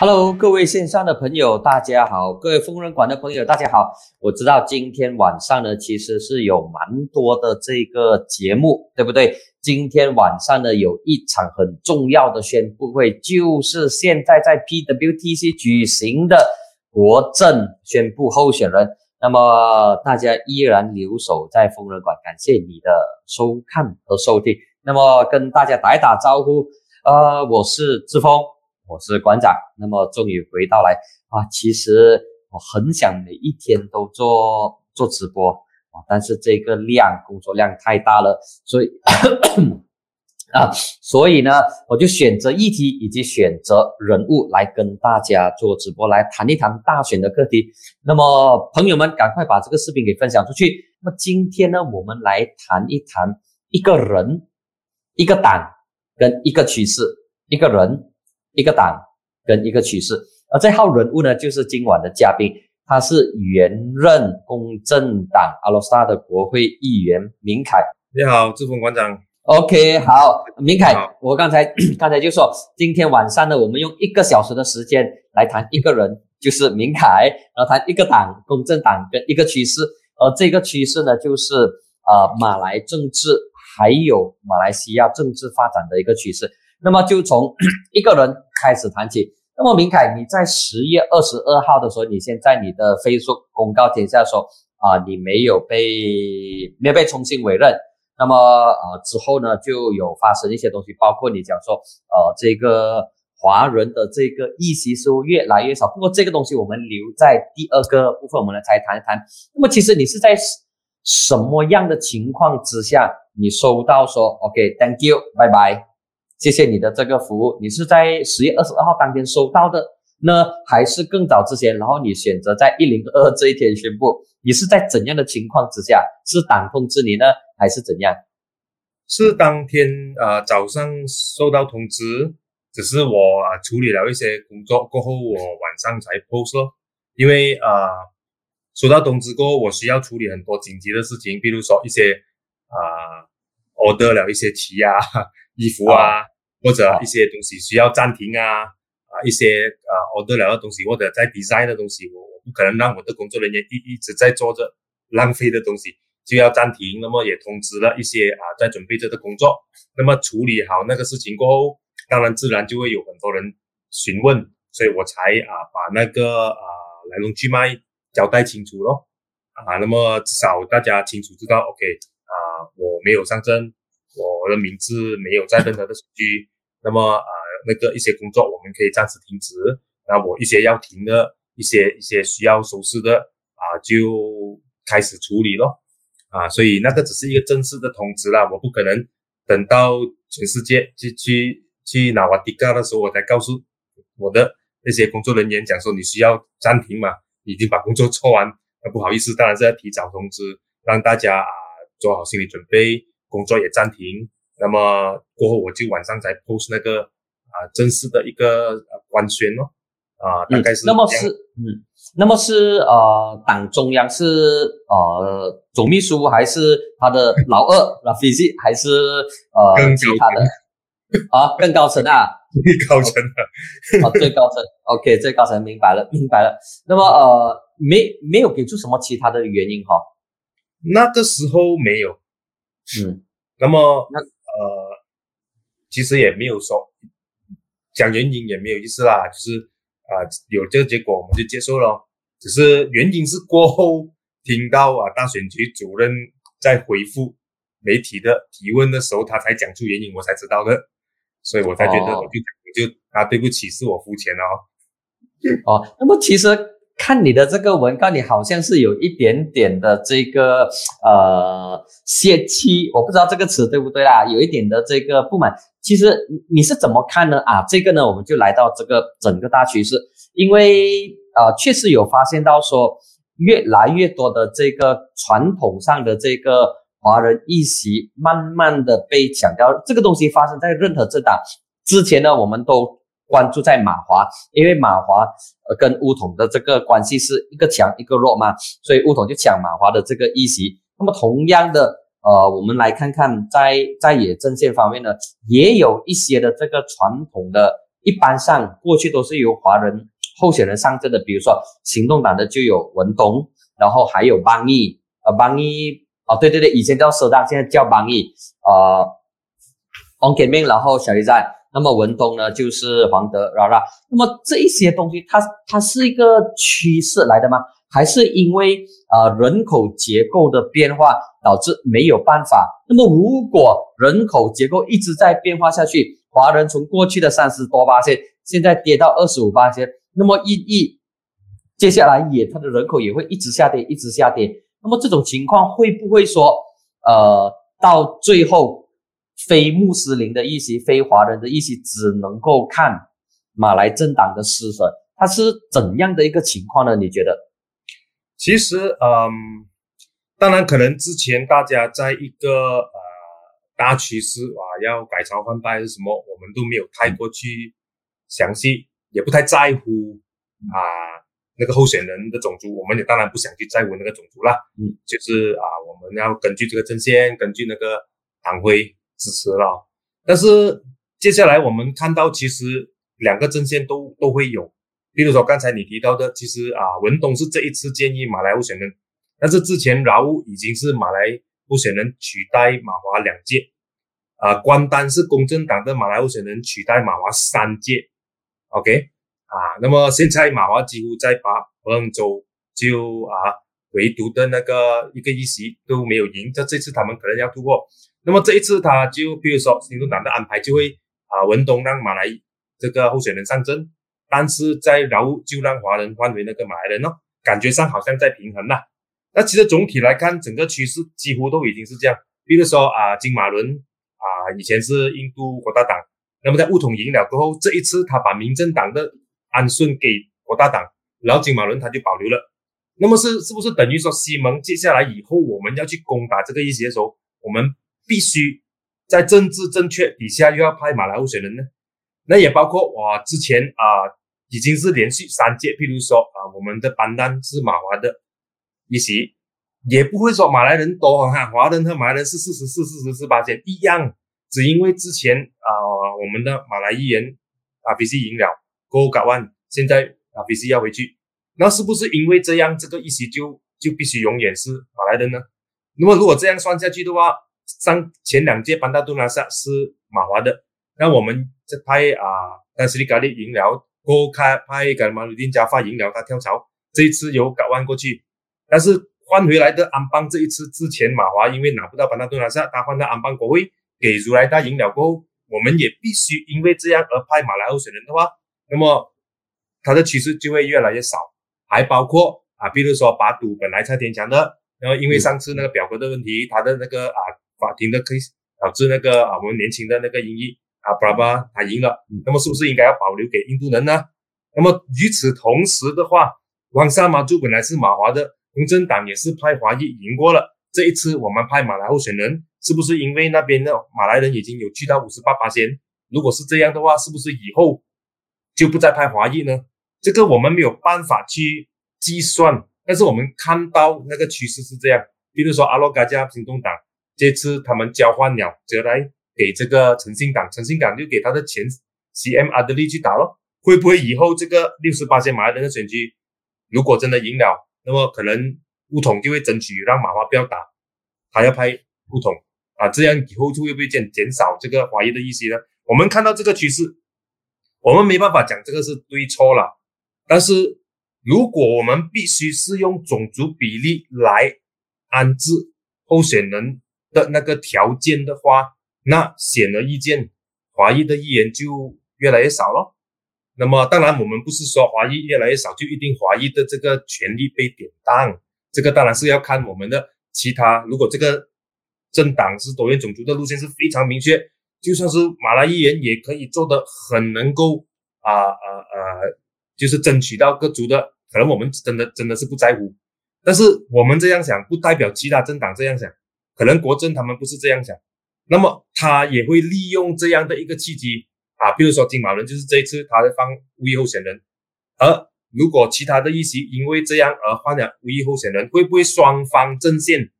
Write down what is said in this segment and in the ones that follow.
Hello，各位线上的朋友，大家好；各位疯人馆的朋友，大家好。我知道今天晚上呢，其实是有蛮多的这个节目，对不对？今天晚上呢，有一场很重要的宣布会，就是现在在 PWTC 举行的国政宣布候选人。那么大家依然留守在疯人馆，感谢你的收看和收听。那么跟大家打一打招呼，呃，我是志峰。我是馆长，那么终于回到来啊！其实我很想每一天都做做直播啊，但是这个量工作量太大了，所以啊，所以呢，我就选择议题以及选择人物来跟大家做直播，来谈一谈大选的课题。那么朋友们，赶快把这个视频给分享出去。那么今天呢，我们来谈一谈一个人、一个党跟一个趋势，一个人。一个党跟一个趋势，而这号人物呢，就是今晚的嘉宾，他是原任公正党阿罗萨的国会议员明凯。你好，志峰馆长。OK，好，明凯，我刚才 刚才就说，今天晚上呢，我们用一个小时的时间来谈一个人，就是明凯，然后谈一个党，公正党跟一个趋势，而这个趋势呢，就是呃马来政治还有马来西亚政治发展的一个趋势。那么就从 一个人开始谈起。那么明凯，你在十月二十二号的时候，你先在你的飞书公告填下说啊，你没有被没有被重新委任。那么呃之后呢，就有发生一些东西，包括你讲说呃这个华人的这个议席数越来越少。不过这个东西我们留在第二个部分，我们来再谈一谈。那么其实你是在什么样的情况之下，你收到说 OK，Thank you，拜拜。谢谢你的这个服务，你是在十月二十二号当天收到的呢，还是更早之前？然后你选择在一零二这一天宣布，你是在怎样的情况之下？是党通知你呢，还是怎样？是当天呃早上收到通知，只是我处理了一些工作过后，我晚上才 post 咯。因为呃收到通知过后，我需要处理很多紧急的事情，比如说一些啊 order 了一些旗啊。衣服啊，或者一些东西需要暂停啊，啊，一些啊 order 了的东西，或者在 design 的东西，我我不可能让我的工作人员一一直在做着浪费的东西，就要暂停。那么也通知了一些啊在准备着的工作。那么处理好那个事情过后，当然自然就会有很多人询问，所以我才啊把那个啊来龙去脉交代清楚咯。啊，那么至少大家清楚知道，OK 啊，我没有上阵。我的名字没有在任何的手机，那么啊，那个一些工作我们可以暂时停止。那我一些要停的一些一些需要收拾的啊，就开始处理咯。啊，所以那个只是一个正式的通知啦，我不可能等到全世界去去去拿瓦迪卡的时候，我才告诉我的那些工作人员讲说你需要暂停嘛，已经把工作做完。那不好意思，当然是要提早通知，让大家啊做好心理准备。工作也暂停，那么过后我就晚上才 post 那个啊正式的一个呃官宣咯，啊大概是那么是嗯，那么是呃党中央是呃总秘书还是他的老二 老 f i z 还是呃其他的？啊更高层啊？最高层的啊最高层。OK 最高层明白了明白了，那么呃没没有给出什么其他的原因哈？那个时候没有。嗯，那么那呃，其实也没有说讲原因也没有意思啦，就是啊有这个结果我们就接受了，只是原因是过后听到啊大选局主任在回复媒体的提问的时候，他才讲出原因，我才知道的，所以我才觉得我就就啊对不起，是我肤浅哦。哦，那么其实。看你的这个文稿，你好像是有一点点的这个呃泄气，我不知道这个词对不对啦，有一点的这个不满。其实你是怎么看呢？啊，这个呢，我们就来到这个整个大趋势，因为呃，确实有发现到说，越来越多的这个传统上的这个华人议席，慢慢的被强调。这个东西发生在任何政党之前呢，我们都。关注在马华，因为马华呃跟乌统的这个关系是一个强一个弱嘛，所以乌统就抢马华的这个议席。那么同样的，呃，我们来看看在在野阵线方面呢，也有一些的这个传统的一般上过去都是由华人候选人上阵的，比如说行动党的就有文东，然后还有邦义，呃，邦义，哦，对对对，以前叫社党，现在叫邦义，呃，王建明，然后小一站，那么文东呢就是黄德，然后那么这一些东西，它它是一个趋势来的吗？还是因为呃人口结构的变化导致没有办法？那么如果人口结构一直在变化下去，华人从过去的三十多八千，现在跌到二十五八千，那么一一接下来也它的人口也会一直下跌，一直下跌。那么这种情况会不会说，呃，到最后非穆斯林的一席、非华人的一席只能够看马来政党的施舍？它是怎样的一个情况呢？你觉得？其实，嗯，当然可能之前大家在一个呃大趋势啊，要改朝换代是什么，我们都没有太过去详细，也不太在乎啊那个候选人的种族，我们也当然不想去在乎那个种族啦。嗯，就是啊，我们要根据这个阵线，根据那个党徽支持了。但是接下来我们看到，其实两个阵线都都会有。比如说刚才你提到的，其实啊，文东是这一次建议马来候选人，但是之前饶乌已经是马来候选人取代马华两届，啊，关丹是公正党的马来候选人取代马华三届，OK，啊，那么现在马华几乎在把彭州就啊，唯独的那个一个议席都没有赢，这这次他们可能要突破，那么这一次他就比如说行动党的安排就会啊，文东让马来这个候选人上阵。但是在劳务就让华人换回那个马来人哦，感觉上好像在平衡了。那其实总体来看，整个趋势几乎都已经是这样。比如说啊，金马伦啊，以前是印度国大党，那么在乌统赢了过后，这一次他把民政党的安顺给国大党，然后金马伦他就保留了。那么是是不是等于说西蒙接下来以后我们要去攻打这个议席的时候，我们必须在政治正确底下又要派马来候选人呢？那也包括我之前啊。已经是连续三届，譬如说啊，我们的班单是马华的一席，也不会说马来人多哈，华人和马来人是四十四、四十四八千一样，只因为之前啊，我们的马来议员啊必须赢了，过后改万，现在啊必须要回去，那是不是因为这样，这个一席就就必须永远是马来人呢？那么如果这样算下去的话，上前两届班达都拿萨是马华的，那我们这派啊，但是你咖喱赢了。过开派个马鲁丁加发赢了，他跳槽，这一次由搞万过去，但是换回来的安邦这一次之前马华因为拿不到班纳顿拿萨，他换到安邦国会给如来大赢了过后，我们也必须因为这样而派马来候选人的话，那么他的趋势就会越来越少，还包括啊，比如说把赌本来蔡天强的，然后因为上次那个表格的问题，他的那个啊法庭的 case 导致那个啊我们年轻的那个英裔。啊，巴拉巴他赢了，那么是不是应该要保留给印度人呢？那么与此同时的话，王沙马就本来是马华的，公正党也是派华裔赢过了。这一次我们派马来候选人，是不是因为那边的马来人已经有去到五十八八先？如果是这样的话，是不是以后就不再派华裔呢？这个我们没有办法去计算，但是我们看到那个趋势是这样。比如说阿洛嘎加行动党，这次他们交换了就来。给这个诚信党，诚信党就给他的前 CM 阿德利去打咯。会不会以后这个六十八线马来人的选区，如果真的赢了，那么可能乌统就会争取让马华不要打，他要派乌统啊，这样以后就会不会减减少这个华裔的意思呢？我们看到这个趋势，我们没办法讲这个是对错了，但是如果我们必须是用种族比例来安置候选人的那个条件的话，那显而易见，华裔的议员就越来越少了。那么，当然我们不是说华裔越来越少就一定华裔的这个权利被典当，这个当然是要看我们的其他。如果这个政党是多元种族的路线是非常明确，就算是马来议员也可以做得很能够啊啊啊，就是争取到各族的。可能我们真的真的是不在乎，但是我们这样想不代表其他政党这样想，可能国政他们不是这样想。那么他也会利用这样的一个契机啊，比如说金马伦就是这一次他在放无意候选人，而如果其他的议席因为这样而换了无意候选人，会不会双方阵线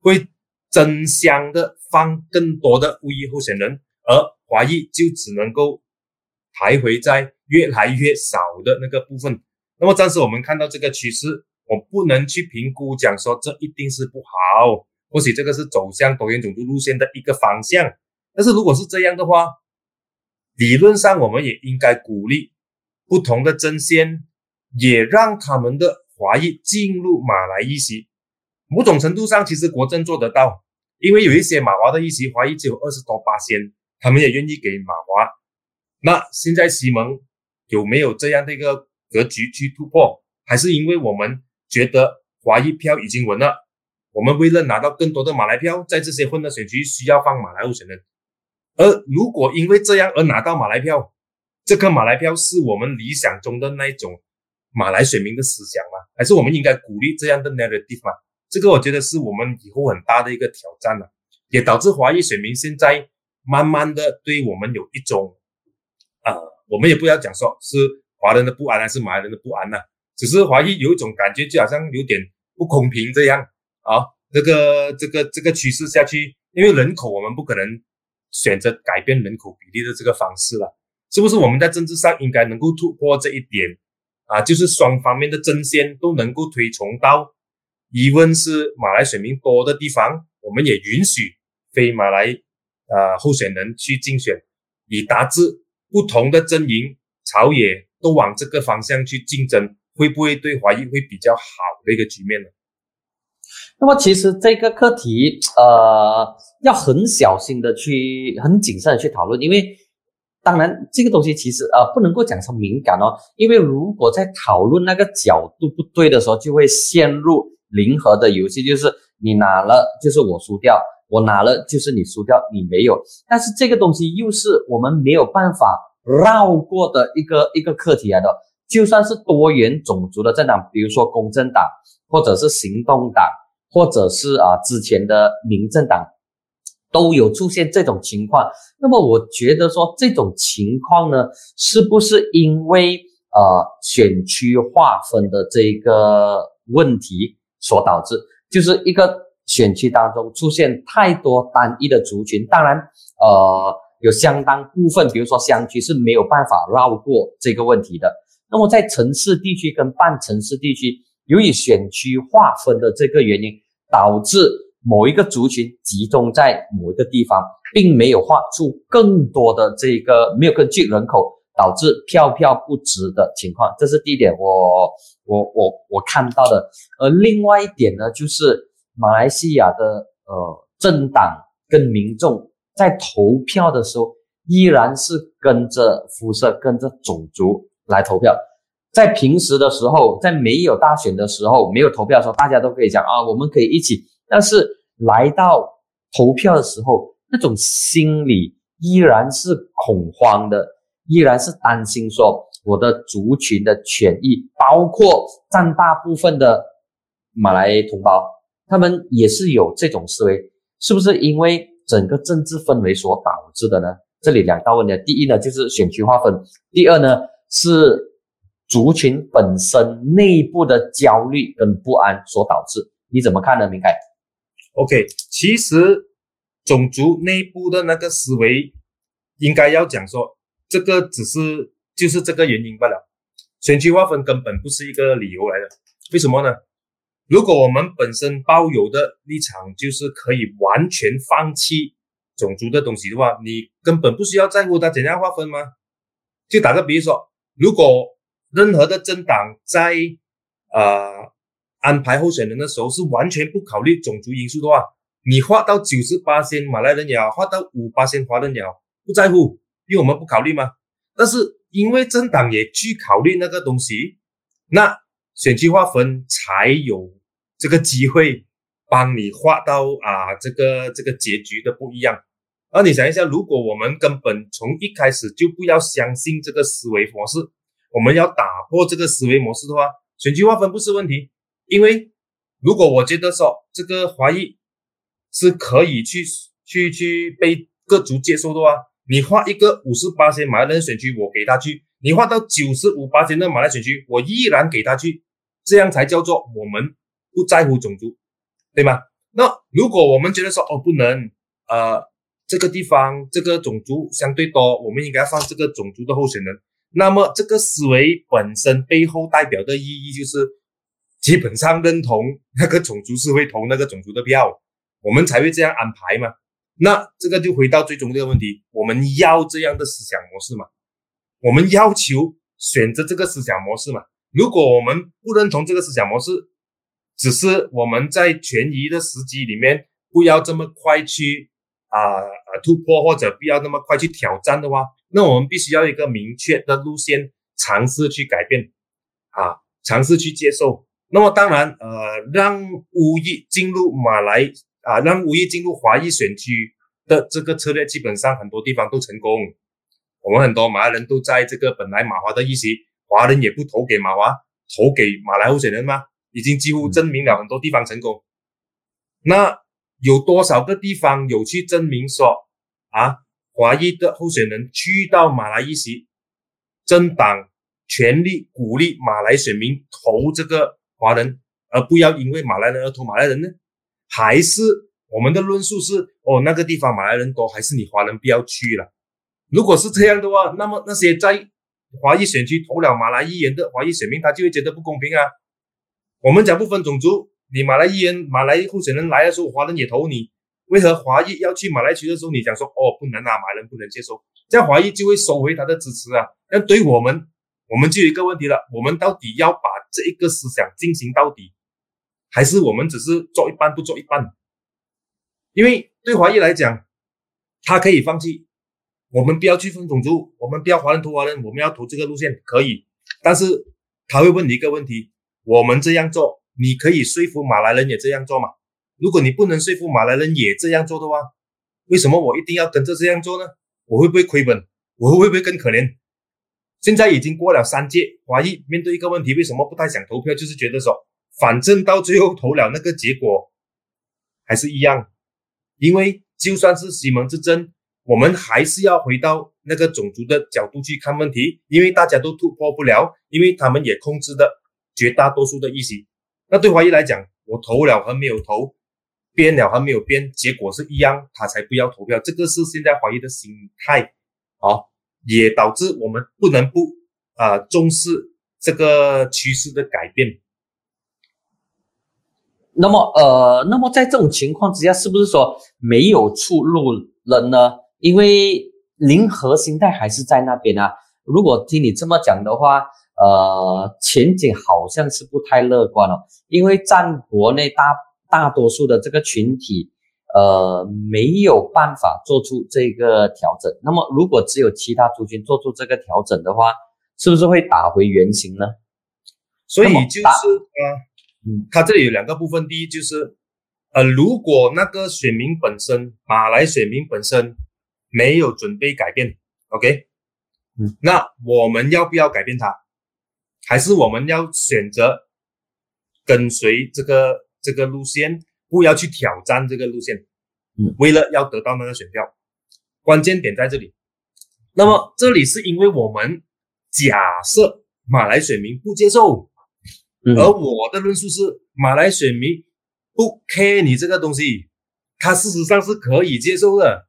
会争相的放更多的无意候选人，而华裔就只能够徘徊在越来越少的那个部分。那么暂时我们看到这个趋势，我不能去评估讲说这一定是不好，或许这个是走向多元种族路线的一个方向。但是如果是这样的话，理论上我们也应该鼓励不同的阵线，也让他们的华裔进入马来裔席。某种程度上，其实国政做得到，因为有一些马华的裔席华裔只有二十多八仙，他们也愿意给马华。那现在西蒙有没有这样的一个格局去突破？还是因为我们觉得华裔票已经稳了，我们为了拿到更多的马来票，在这些混的选区需要放马来候选人？而如果因为这样而拿到马来票，这个马来票是我们理想中的那一种马来选民的思想吗？还是我们应该鼓励这样的 narrative 吗？这个我觉得是我们以后很大的一个挑战了，也导致华裔选民现在慢慢的对我们有一种，呃，我们也不要讲说是华人的不安还是马来人的不安呐，只是华裔有一种感觉，就好像有点不公平这样啊。这个这个这个趋势下去，因为人口我们不可能选择改变人口比例的这个方式了，是不是？我们在政治上应该能够突破这一点啊，就是双方面的争先都能够推崇到。疑问是马来选民多的地方，我们也允许非马来呃候选人去竞选，以达至不同的阵营朝野都往这个方向去竞争，会不会对华裔会比较好的一个局面呢？那么其实这个课题呃要很小心的去，很谨慎的去讨论，因为当然这个东西其实呃不能够讲成敏感哦，因为如果在讨论那个角度不对的时候，就会陷入。零和的游戏就是你拿了就是我输掉，我拿了就是你输掉，你没有。但是这个东西又是我们没有办法绕过的一个一个课题来的。就算是多元种族的政党，比如说公正党，或者是行动党，或者是啊之前的民政党，都有出现这种情况。那么我觉得说这种情况呢，是不是因为呃选区划分的这个问题？所导致就是一个选区当中出现太多单一的族群，当然，呃，有相当部分，比如说乡区是没有办法绕过这个问题的。那么在城市地区跟半城市地区，由于选区划分的这个原因，导致某一个族群集中在某一个地方，并没有划出更多的这个没有根据人口。导致票票不值的情况，这是第一点，我我我我看到的。而另外一点呢，就是马来西亚的呃政党跟民众在投票的时候，依然是跟着肤色、跟着种族来投票。在平时的时候，在没有大选的时候，没有投票的时候，大家都可以讲啊，我们可以一起。但是来到投票的时候，那种心理依然是恐慌的。依然是担心说我的族群的权益，包括占大部分的马来同胞，他们也是有这种思维，是不是因为整个政治氛围所导致的呢？这里两大问题，第一呢就是选区划分，第二呢是族群本身内部的焦虑跟不安所导致。你怎么看呢，明凯？OK，其实种族内部的那个思维应该要讲说。这个只是就是这个原因罢了，选区划分根本不是一个理由来的。为什么呢？如果我们本身抱有的立场就是可以完全放弃种族的东西的话，你根本不需要在乎它怎样划分吗？就打个比如说，如果任何的政党在呃安排候选人的时候是完全不考虑种族因素的话，你划到九十八线马来人也好，划到五八线华人也好，不在乎。因为我们不考虑吗？但是因为政党也去考虑那个东西，那选区划分才有这个机会帮你划到啊这个这个结局的不一样。而你想一下，如果我们根本从一开始就不要相信这个思维模式，我们要打破这个思维模式的话，选区划分不是问题。因为如果我觉得说这个华裔是可以去去去被各族接受的话。你划一个五十八线马来人选区，我给他去；你划到九十五八线的马来选区，我依然给他去。这样才叫做我们不在乎种族，对吗？那如果我们觉得说哦不能，呃，这个地方这个种族相对多，我们应该放这个种族的候选人。那么这个思维本身背后代表的意义就是，基本上认同那个种族是会投那个种族的票，我们才会这样安排嘛。那这个就回到最终这个问题，我们要这样的思想模式嘛？我们要求选择这个思想模式嘛？如果我们不认同这个思想模式，只是我们在权宜的时机里面不要这么快去啊啊突破，或者不要那么快去挑战的话，那我们必须要一个明确的路线，尝试去改变啊，尝试去接受。那么当然，呃，让巫裔进入马来啊，让巫裔进入华裔选区的这个策略，基本上很多地方都成功。我们很多马来人都在这个本来马华的议席，华人也不投给马华，投给马来候选人吗？已经几乎证明了很多地方成功。那有多少个地方有去证明说啊，华裔的候选人去到马来一席，政党全力鼓励马来选民投这个华人，而不要因为马来人而投马来人呢？还是我们的论述是哦，那个地方马来人多，还是你华人不要去了？如果是这样的话，那么那些在华裔选区投了马来议员的华裔选民，他就会觉得不公平啊。我们讲不分种族，你马来议员、马来候选人来的时候，华人也投你。为何华裔要去马来区的时候，你讲说哦不能啊，马人不能接受，这样华裔就会收回他的支持啊？那对我们，我们就有一个问题了：我们到底要把这一个思想进行到底，还是我们只是做一半不做一半？因为对华裔来讲，他可以放弃，我们不要去分种族，我们不要华人投华人，我们要投这个路线可以，但是他会问你一个问题。我们这样做，你可以说服马来人也这样做吗？如果你不能说服马来人也这样做的话，为什么我一定要跟着这样做呢？我会不会亏本？我会不会更可怜？现在已经过了三届，华裔面对一个问题，为什么不太想投票？就是觉得说，反正到最后投了那个结果还是一样，因为就算是西蒙之争，我们还是要回到那个种族的角度去看问题，因为大家都突破不了，因为他们也控制的。绝大多数的意思，那对华裔来讲，我投了和没有投，编了和没有编，结果是一样，他才不要投票。这个是现在华裔的心态，啊，也导致我们不能不啊重视这个趋势的改变。那么，呃，那么在这种情况之下，是不是说没有出路了呢？因为零和心态还是在那边啊。如果听你这么讲的话。呃，前景好像是不太乐观哦，因为占国内大大多数的这个群体，呃，没有办法做出这个调整。那么，如果只有其他族群做出这个调整的话，是不是会打回原形呢？所以就是呃，嗯，它这里有两个部分，第一就是，呃，如果那个选民本身，马来选民本身没有准备改变，OK，嗯，那我们要不要改变它？还是我们要选择跟随这个这个路线，不要去挑战这个路线。嗯，为了要得到那个选票，关键点在这里。那么这里是因为我们假设马来选民不接受，而我的论述是马来选民不 care 你这个东西，他事实上是可以接受的。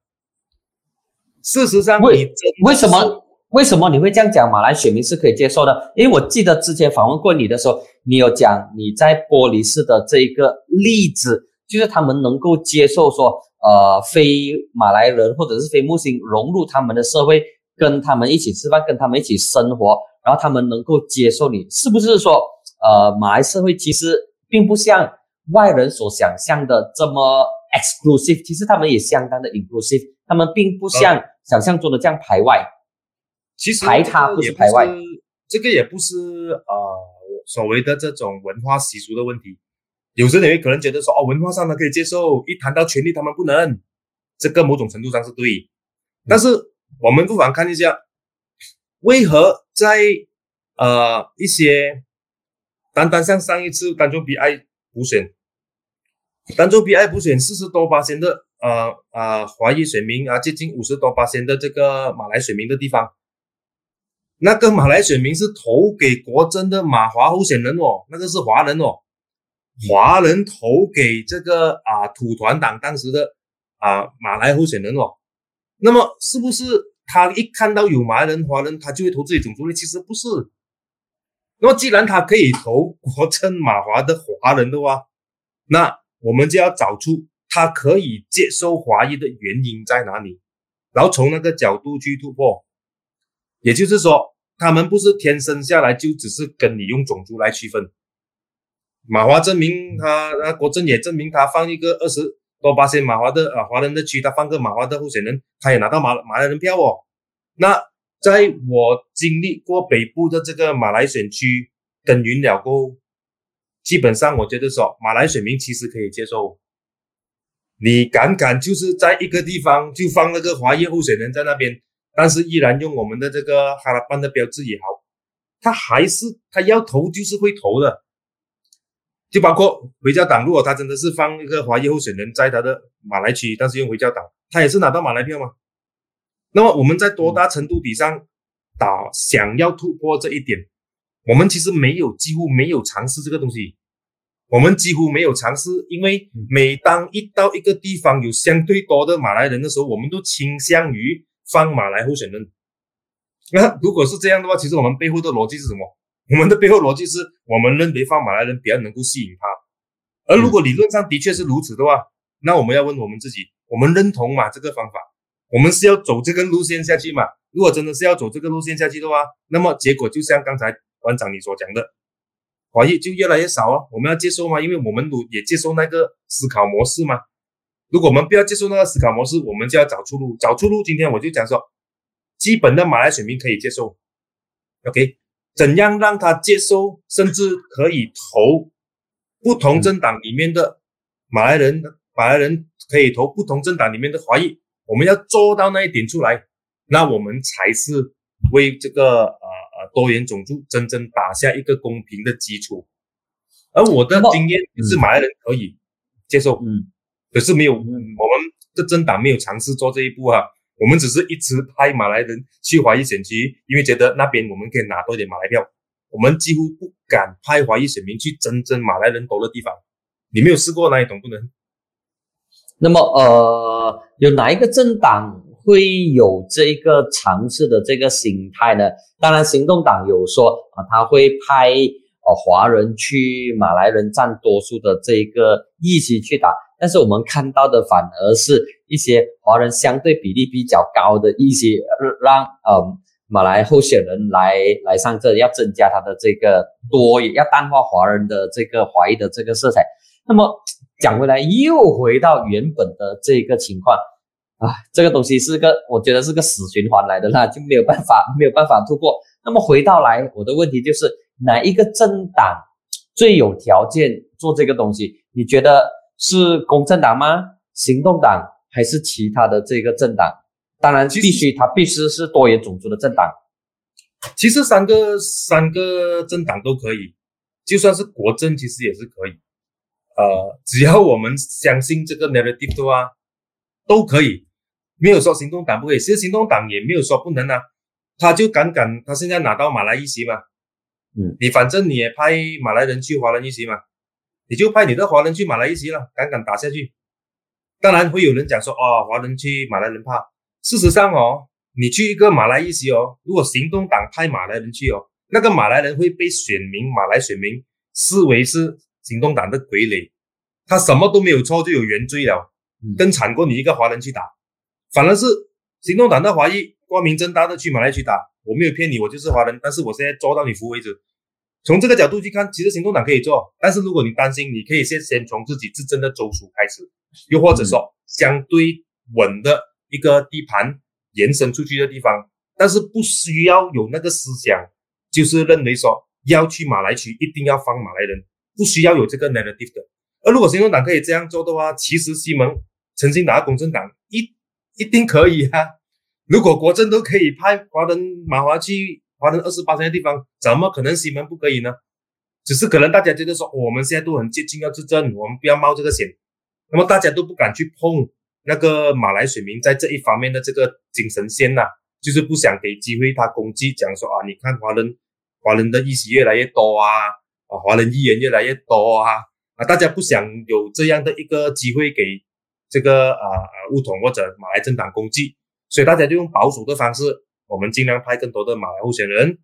事实上，为为什么？为什么你会这样讲？马来选民是可以接受的，因为我记得之前访问过你的时候，你有讲你在玻璃市的这一个例子，就是他们能够接受说，呃，非马来人或者是非穆斯林融入他们的社会，跟他们一起吃饭，跟他们一起生活，然后他们能够接受你，是不是说，呃，马来社会其实并不像外人所想象的这么 exclusive，其实他们也相当的 inclusive，他们并不像想象中的这样排外。其实排他不是排外，这个也不是呃所谓的这种文化习俗的问题。有时你会可能觉得说哦，文化上他可以接受，一谈到权利他们不能，这个某种程度上是对。但是我们不妨看一下，为何在呃一些单单像上一次单中 BI 补选，单中 BI 补选四十多八千的呃呃华裔选民啊，接近五十多八千的这个马来选民的地方。那个马来选民是投给国政的马华候选人哦，那个是华人哦，华人投给这个啊土团党当时的啊马来候选人哦，那么是不是他一看到有马来人、华人，他就会投自己种族呢？其实不是。那么既然他可以投国政马华的华人的话，那我们就要找出他可以接受华裔的原因在哪里，然后从那个角度去突破。也就是说，他们不是天生下来就只是跟你用种族来区分。马华证明他，那国政也证明他放一个二十多八千马华的啊华人的区，他放个马华的候选人，他也拿到马马来人票哦。那在我经历过北部的这个马来选区耕耘了过，基本上我觉得说马来选民其实可以接受。你敢敢就是在一个地方就放那个华裔候选人在那边，但是依然用我们的这个哈拉邦的标志也好，他还是他要投就是会投的。就包括回教党，如果他真的是放一个华裔候选人在他的马来区，但是用回教党，他也是拿到马来票吗？那么我们在多大程度底上打想要突破这一点，我们其实没有几乎没有尝试这个东西，我们几乎没有尝试，因为每当一到一个地方有相对多的马来人的时候，我们都倾向于放马来候选人。那如果是这样的话，其实我们背后的逻辑是什么？我们的背后逻辑是我们认为放马来人比较能够吸引他，而如果理论上的确是如此的话，那我们要问我们自己：我们认同吗？这个方法，我们是要走这个路线下去吗？如果真的是要走这个路线下去的话，那么结果就像刚才馆长你所讲的，华裔就越来越少啊。我们要接受吗？因为我们都也接受那个思考模式嘛。如果我们不要接受那个思考模式，我们就要找出路。找出路，今天我就讲说，基本的马来选民可以接受，OK。怎样让他接受，甚至可以投不同政党里面的马来人？马来人可以投不同政党里面的华裔。我们要做到那一点出来，那我们才是为这个呃呃多元种族真正打下一个公平的基础。而我的经验是，马来人可以接受，嗯，可是没有我们的政党没有尝试做这一步啊。我们只是一直派马来人去华裔选区，因为觉得那边我们可以拿多一点马来票。我们几乎不敢派华裔选民去真正马来人多的地方。你没有试过，那你懂不能？那么，呃，有哪一个政党会有这个尝试的这个心态呢？当然，行动党有说啊，他会派呃华人去马来人占多数的这个议席去打。但是我们看到的反而是一些华人相对比例比较高的一些让呃马来候选人来来上阵，要增加他的这个多，要淡化华人的这个华裔的这个色彩。那么讲回来，又回到原本的这个情况啊，这个东西是个我觉得是个死循环来的啦，就没有办法没有办法突破。那么回到来，我的问题就是哪一个政党最有条件做这个东西？你觉得？是公正党吗？行动党还是其他的这个政党？当然，必须它必须是多元种族的政党。其实三个三个政党都可以，就算是国政，其实也是可以。呃，只要我们相信这个 narrative 的话，都可以。没有说行动党不可以，其实行动党也没有说不能啊。他就敢敢，他现在拿到马来一席嘛。嗯，你反正你也派马来人去华人一席嘛。你就派你的华人去马来一席了，敢敢打下去。当然会有人讲说，哦，华人去马来人怕。事实上哦，你去一个马来一席哦，如果行动党派马来人去哦，那个马来人会被选民马来选民视为是行动党的傀儡，他什么都没有错就有原罪了，更惨过你一个华人去打。反而是行动党的华裔光明正大的去马来去打，我没有骗你，我就是华人，但是我现在抓到你服为止。从这个角度去看，其实行动党可以做，但是如果你担心，你可以先先从自己自身的州属开始，又或者说相对稳的一个地盘延伸出去的地方，但是不需要有那个思想，就是认为说要去马来区一定要放马来人，不需要有这个 narrative 的。而如果行动党可以这样做的话，其实西蒙曾经拿公正党一一定可以啊。如果国政都可以派华人马华去。华人二十八线的地方，怎么可能西门不可以呢？只是可能大家觉得说，我们现在都很接近要执政，我们不要冒这个险。那么大家都不敢去碰那个马来选民在这一方面的这个精神线呐，就是不想给机会他攻击，讲说啊，你看华人华人的意识越来越多啊，啊，华人议员越来越多啊，啊，大家不想有这样的一个机会给这个啊啊乌统或者马来政党攻击。所以大家就用保守的方式，我们尽量派更多的马来候选人，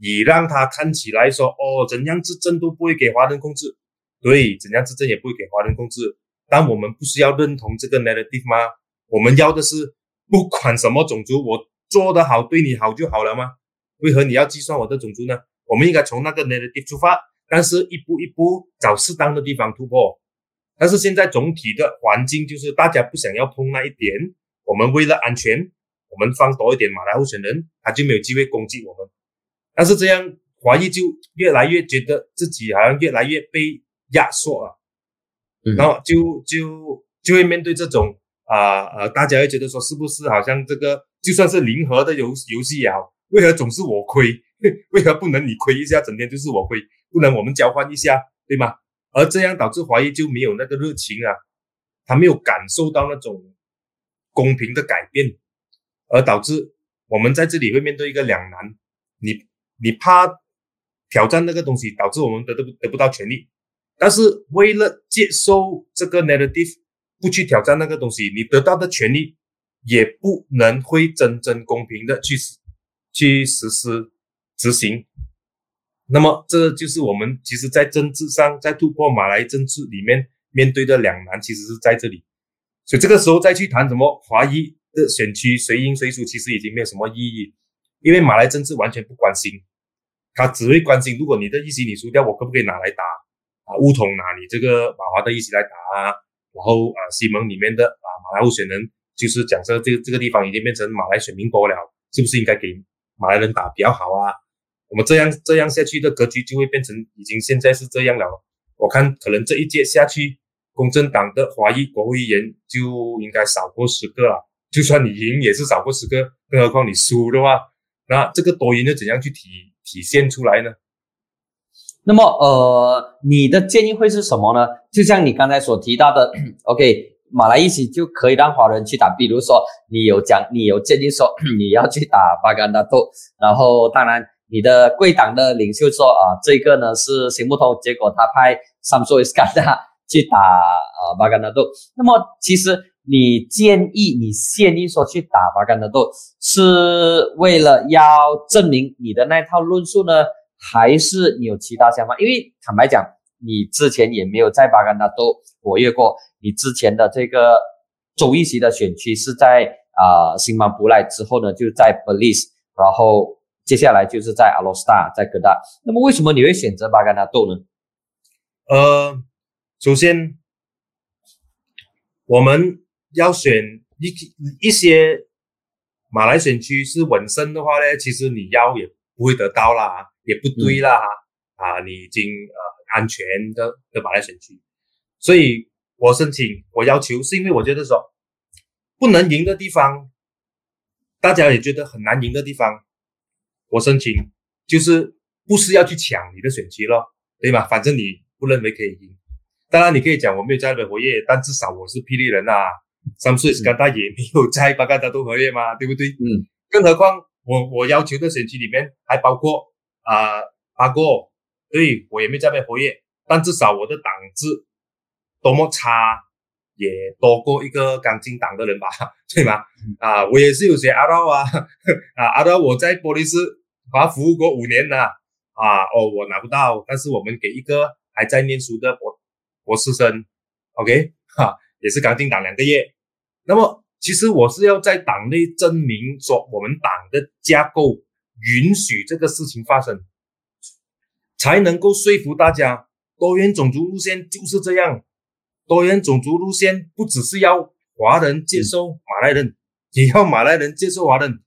以让他看起来说，哦，怎样执政都不会给华人控制，对，怎样执政也不会给华人控制。但我们不是要认同这个 narrative 吗？我们要的是，不管什么种族，我做得好，对你好就好了吗？为何你要计算我的种族呢？我们应该从那个 narrative 出发，但是一步一步找适当的地方突破。但是现在总体的环境就是大家不想要碰那一点，我们为了安全，我们放多一点马来候选人，他就没有机会攻击我们。但是这样华裔就越来越觉得自己好像越来越被压缩了，然后就就就会面对这种啊呃，大家会觉得说是不是好像这个就算是零和的游游戏也好，为何总是我亏？为何不能你亏一下，整天就是我亏？不能我们交换一下，对吗？而这样导致华裔就没有那个热情啊，他没有感受到那种公平的改变，而导致我们在这里会面对一个两难：你你怕挑战那个东西，导致我们得得不得不到权利；但是为了接受这个 narrative，不去挑战那个东西，你得到的权利也不能会真正公平的去去实施执行。那么，这就是我们其实，在政治上，在突破马来政治里面面对的两难，其实是在这里。所以这个时候再去谈什么华裔的选区谁赢谁输，其实已经没有什么意义，因为马来政治完全不关心，他只会关心，如果你的议席你输掉，我可不可以拿来打啊？乌统拿你这个马华的议席来打啊？然后啊，西蒙里面的啊马来候选人就是讲说，这个这个地方已经变成马来选民多了，是不是应该给马来人打比较好啊？我们这样这样下去的格局就会变成已经现在是这样了。我看可能这一届下去，公正党的华裔国会议员就应该少过十个了。就算你赢也是少过十个，更何况你输的话，那这个多赢又怎样去体体现出来呢？那么呃，你的建议会是什么呢？就像你刚才所提到的，OK，马来一起就可以让华人去打。比如说你有讲，你有建议说 你要去打巴干达豆，然后当然。你的贵党的领袖说啊，这个呢是行不通，结果他派三索伊斯干达去打啊巴干纳豆。那么其实你建议你建议说去打巴干纳豆，是为了要证明你的那套论述呢，还是你有其他想法？因为坦白讲，你之前也没有在巴干纳豆活跃过，你之前的这个州议席的选区是在啊新马布赖之后呢，就在 Belize，然后。接下来就是在阿罗斯达，在哥大。那么为什么你会选择巴干纳豆呢？呃，首先我们要选一一些马来选区是稳胜的话呢，其实你要也不会得到啦，也不对啦啊，你已经呃安全的的马来选区，所以我申请我要求是因为我觉得说不能赢的地方，大家也觉得很难赢的地方。我申请就是不是要去抢你的选区咯，对吗？反正你不认为可以赢，当然你可以讲我没有在那边活跃，但至少我是霹雳人啊。三岁斯干达也没有在巴格达都活跃嘛，对不对？嗯。更何况我我要求的选区里面还包括啊阿哥，对我也没在那边活跃，但至少我的党制多么差也多过一个刚进党的人吧，对吗？啊，我也是有些阿道啊，啊 阿道我在玻璃斯。他服务过五年了啊！哦，我拿不到，但是我们给一个还在念书的博博士生，OK 哈，也是刚进党两个月。那么，其实我是要在党内证明说，我们党的架构允许这个事情发生，才能够说服大家，多元种族路线就是这样。多元种族路线不只是要华人接受马来人，也要马来人接受华人，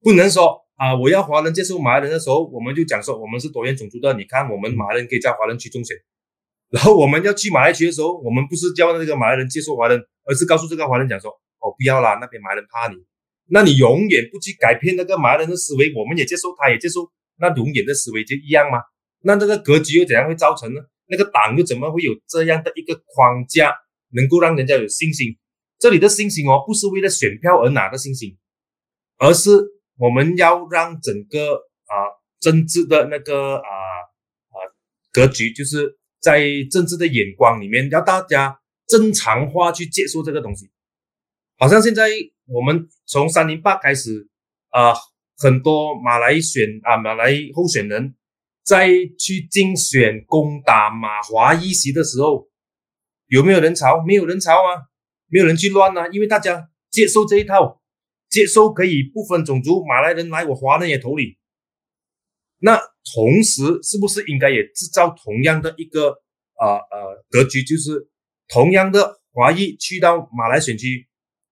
不能说。啊！我要华人接受马来人的时候，我们就讲说我们是多元种族的。你看，我们马来人可以在华人区中选。然后我们要去马来区的时候，我们不是叫那个马来人接受华人，而是告诉这个华人讲说：哦，不要啦，那边马来人怕你。那你永远不去改变那个马来人的思维，我们也接受，他也接受，那永远的思维就一样吗？那这个格局又怎样会造成呢？那个党又怎么会有这样的一个框架，能够让人家有信心？这里的信心哦，不是为了选票而拿的信心，而是。我们要让整个啊政治的那个啊啊格局，就是在政治的眼光里面，要大家正常化去接受这个东西。好像现在我们从三零八开始啊，很多马来选啊马来候选人在去竞选攻打马华一席的时候，有没有人潮？没有人潮啊，没有人去乱啊，因为大家接受这一套，接受可以不分种族，马来人来我华人也投你。那同时是不是应该也制造同样的一个啊呃格局，就是同样的华裔去到马来选区，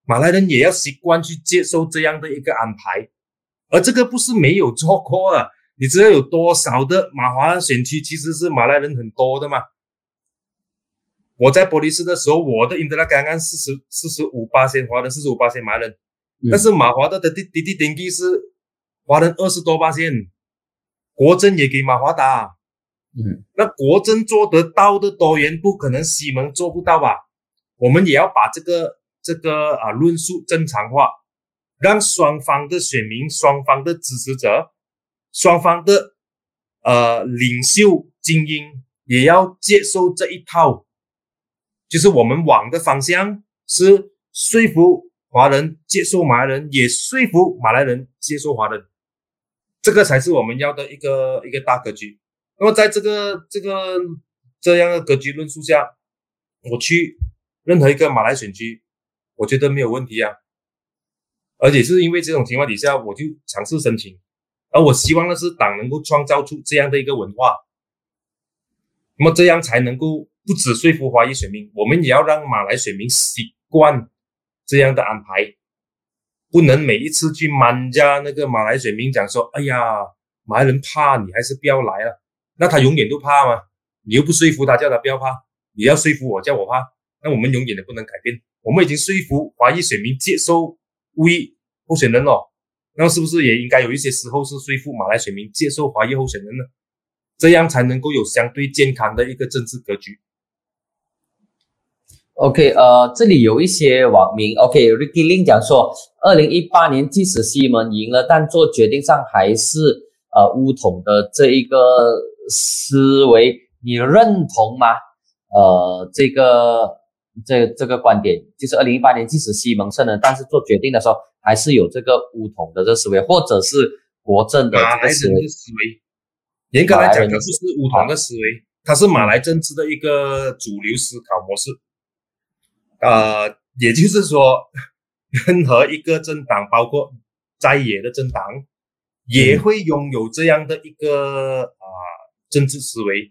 马来人也要习惯去接受这样的一个安排，而这个不是没有做过啊，你知道有多少的马华选区其实是马来人很多的嘛？我在玻璃市的时候，我的印度拉刚刚四十四十五八线华人，四十五八线马来人，但是马华的的弟弟弟登记是华人二十多八线。国政也给马华打，嗯，那国政做得到的多元，不可能西蒙做不到吧？我们也要把这个这个啊论述正常化，让双方的选民、双方的支持者、双方的呃领袖精英也要接受这一套，就是我们往的方向是说服华人接受马来人，也说服马来人接受华人。这个才是我们要的一个一个大格局。那么，在这个这个这样的格局论述下，我去任何一个马来选区，我觉得没有问题啊。而且是因为这种情况底下，我就尝试申请。而我希望的是党能够创造出这样的一个文化，那么这样才能够不止说服华裔选民，我们也要让马来选民习惯这样的安排。不能每一次去满家那个马来选民讲说，哎呀，马来人怕你，还是不要来了。那他永远都怕吗？你又不说服他，叫他不要怕。你要说服我，叫我怕。那我们永远都不能改变。我们已经说服华裔选民接受乌裔候选人了，那是不是也应该有一些时候是说服马来选民接受华裔候选人呢？这样才能够有相对健康的一个政治格局。OK，呃，这里有一些网民，OK，Ricky Lin 讲说，二零一八年即使西蒙赢了，但做决定上还是呃乌统的这一个思维，你认同吗？呃，这个这这个观点，就是二零一八年即使西蒙胜了，但是做决定的时候还是有这个乌统的这思维，或者是国政的这个思维。思维，严格来讲，它就是乌统的思维，它是马来政治的一个主流思考模式。呃，也就是说，任何一个政党，包括在野的政党，也会拥有这样的一个啊政治思维，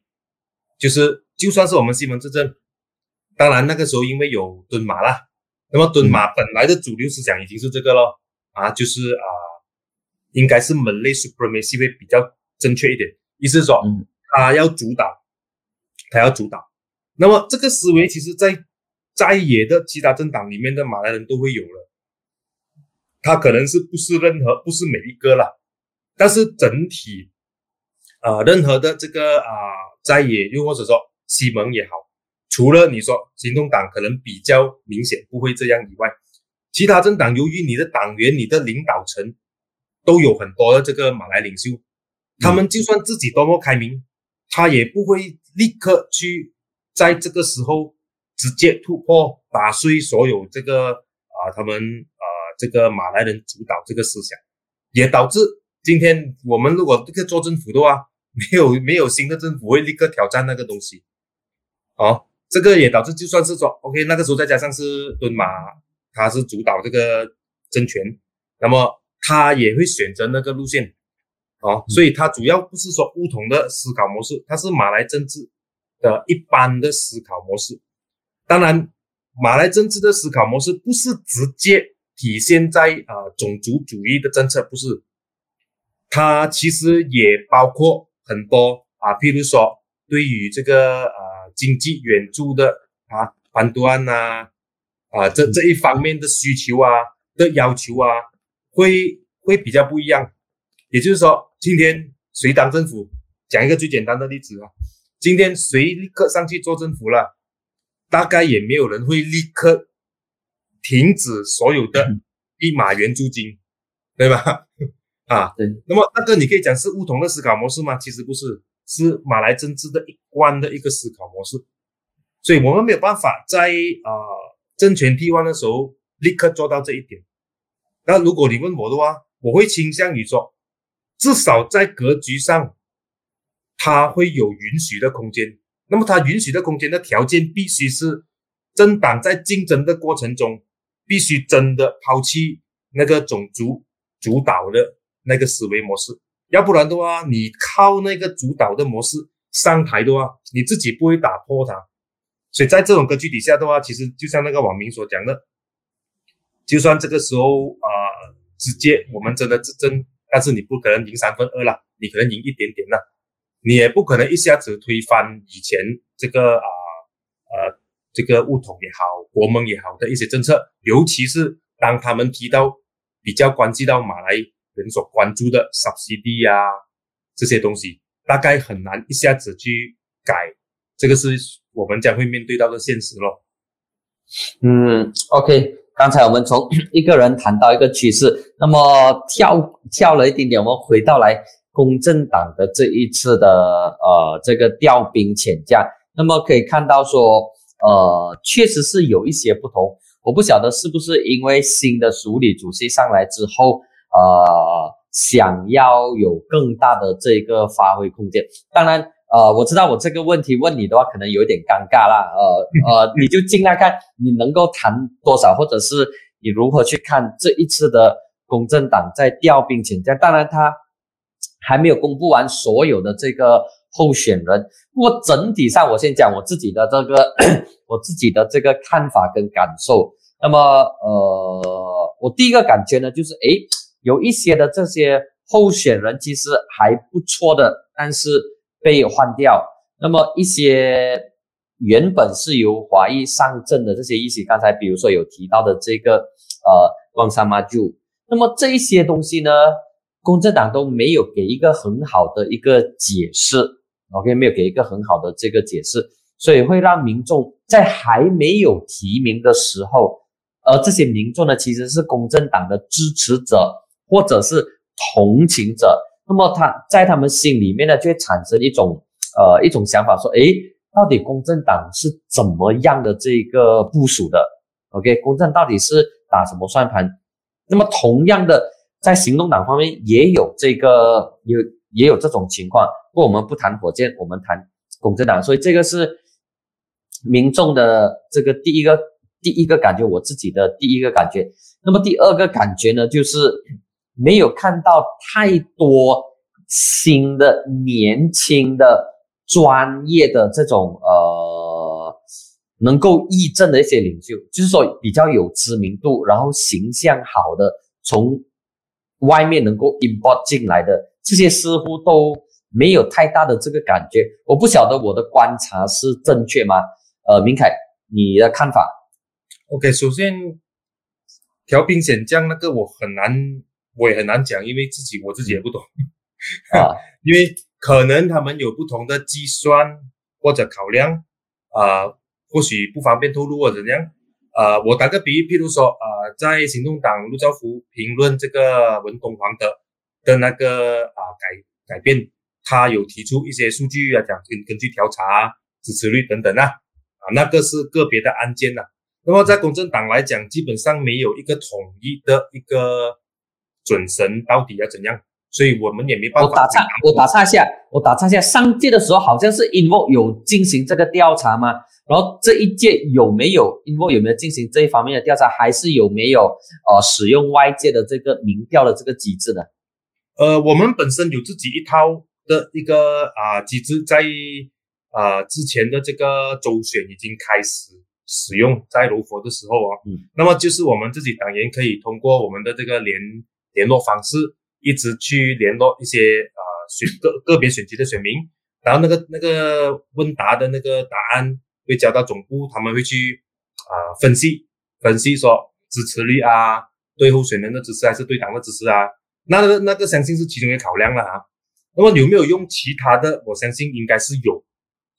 就是就算是我们西门执政，当然那个时候因为有敦马啦，那么敦马本来的主流思想已经是这个咯，啊，就是啊，应该是门类 supremacy 会比较正确一点，意思是说，他要主导，他要主导，那么这个思维其实在。在野的其他政党里面的马来人都会有了，他可能是不是任何不是每一个了，但是整体，啊，任何的这个啊在野又或者说西蒙也好，除了你说行动党可能比较明显不会这样以外，其他政党由于你的党员、你的领导层都有很多的这个马来领袖，他们就算自己多么开明，他也不会立刻去在这个时候。直接突破打碎所有这个啊，他们啊这个马来人主导这个思想，也导致今天我们如果这个做政府的话，没有没有新的政府会立刻挑战那个东西，好，这个也导致就算是说 OK，那个时候再加上是敦马他是主导这个政权，那么他也会选择那个路线，哦，所以他主要不是说不同的思考模式，它是马来政治的一般的思考模式。当然，马来政治的思考模式不是直接体现在啊种族主义的政策，不是，它其实也包括很多啊，譬如说对于这个啊经济援助的啊判断呐，啊这这一方面的需求啊的要求啊，会会比较不一样。也就是说，今天谁当政府？讲一个最简单的例子啊，今天谁立刻上去做政府了？大概也没有人会立刻停止所有的一马援助金，对吧？啊，对。那么那个你可以讲是乌统的思考模式吗？其实不是，是马来政治的一贯的一个思考模式。所以我们没有办法在啊政权替换的时候立刻做到这一点。那如果你问我的话，我会倾向于说，至少在格局上，它会有允许的空间。那么它允许的空间的条件，必须是政党在竞争的过程中，必须真的抛弃那个种族主导的那个思维模式。要不然的话，你靠那个主导的模式上台的话，你自己不会打破它。所以在这种格局底下的话，其实就像那个网民所讲的，就算这个时候啊，直接我们真的执政，但是你不可能赢三分二了，你可能赢一点点了，你也不可能一下子推翻以前这个啊呃这个物统也好，国盟也好的一些政策，尤其是当他们提到比较关系到马来人所关注的 subsidy 啊这些东西，大概很难一下子去改，这个是。我们将会面对到的现实咯。嗯，OK，刚才我们从一个人谈到一个趋势，那么跳跳了一点点，我们回到来公正党的这一次的呃这个调兵遣将，那么可以看到说，呃，确实是有一些不同。我不晓得是不是因为新的署理主席上来之后，呃，想要有更大的这个发挥空间。当然。呃，我知道我这个问题问你的话，可能有点尴尬啦。呃呃，你就尽量看你能够谈多少，或者是你如何去看这一次的公正党在调兵遣将。当然，他还没有公布完所有的这个候选人。不过整体上，我先讲我自己的这个 我自己的这个看法跟感受。那么，呃，我第一个感觉呢，就是诶，有一些的这些候选人其实还不错的，但是。被换掉，那么一些原本是由华裔上阵的这些议席，刚才比如说有提到的这个呃旺沙马就，那么这一些东西呢，公正党都没有给一个很好的一个解释，OK，没有给一个很好的这个解释，所以会让民众在还没有提名的时候，而这些民众呢其实是公正党的支持者或者是同情者。那么他在他们心里面呢，就会产生一种呃一种想法，说，诶，到底公正党是怎么样的这个部署的？OK，公正到底是打什么算盘？那么同样的，在行动党方面也有这个有也有这种情况。不过我们不谈火箭，我们谈公正党，所以这个是民众的这个第一个第一个感觉，我自己的第一个感觉。那么第二个感觉呢，就是。没有看到太多新的、年轻的、专业的这种呃，能够议政的一些领袖，就是说比较有知名度，然后形象好的，从外面能够 import 进来的这些似乎都没有太大的这个感觉。我不晓得我的观察是正确吗？呃，明凯，你的看法？OK，首先调兵遣将那个我很难。我也很难讲，因为自己我自己也不懂啊，因为可能他们有不同的计算或者考量啊，或许不方便透露或者怎样呃。我打个比喻，譬如说啊，在行动党陆兆福评论这个文东黄的的那个啊改改变，他有提出一些数据啊，讲根根据调查支持率等等啊啊，那个是个别的案件呐。那么在公正党来讲，基本上没有一个统一的一个。准绳到底要怎样？所以我们也没办法。我打岔，我打岔一下，我打岔一下。上届的时候好像是 Invo 有进行这个调查吗？然后这一届有没有 Invo 有没有进行这一方面的调查？还是有没有呃使用外界的这个民调的这个机制呢？呃，我们本身有自己一套的一个啊机制，在啊之前的这个周选已经开始使用，在罗佛的时候啊，嗯，那么就是我们自己党员可以通过我们的这个联。联络方式一直去联络一些啊选个个别选区的选民，然后那个那个问答的那个答案会交到总部，他们会去啊分析分析说支持率啊，对候选人的支持还是对党的支持啊，那个那个相信是其中一个考量了啊。那么有没有用其他的？我相信应该是有，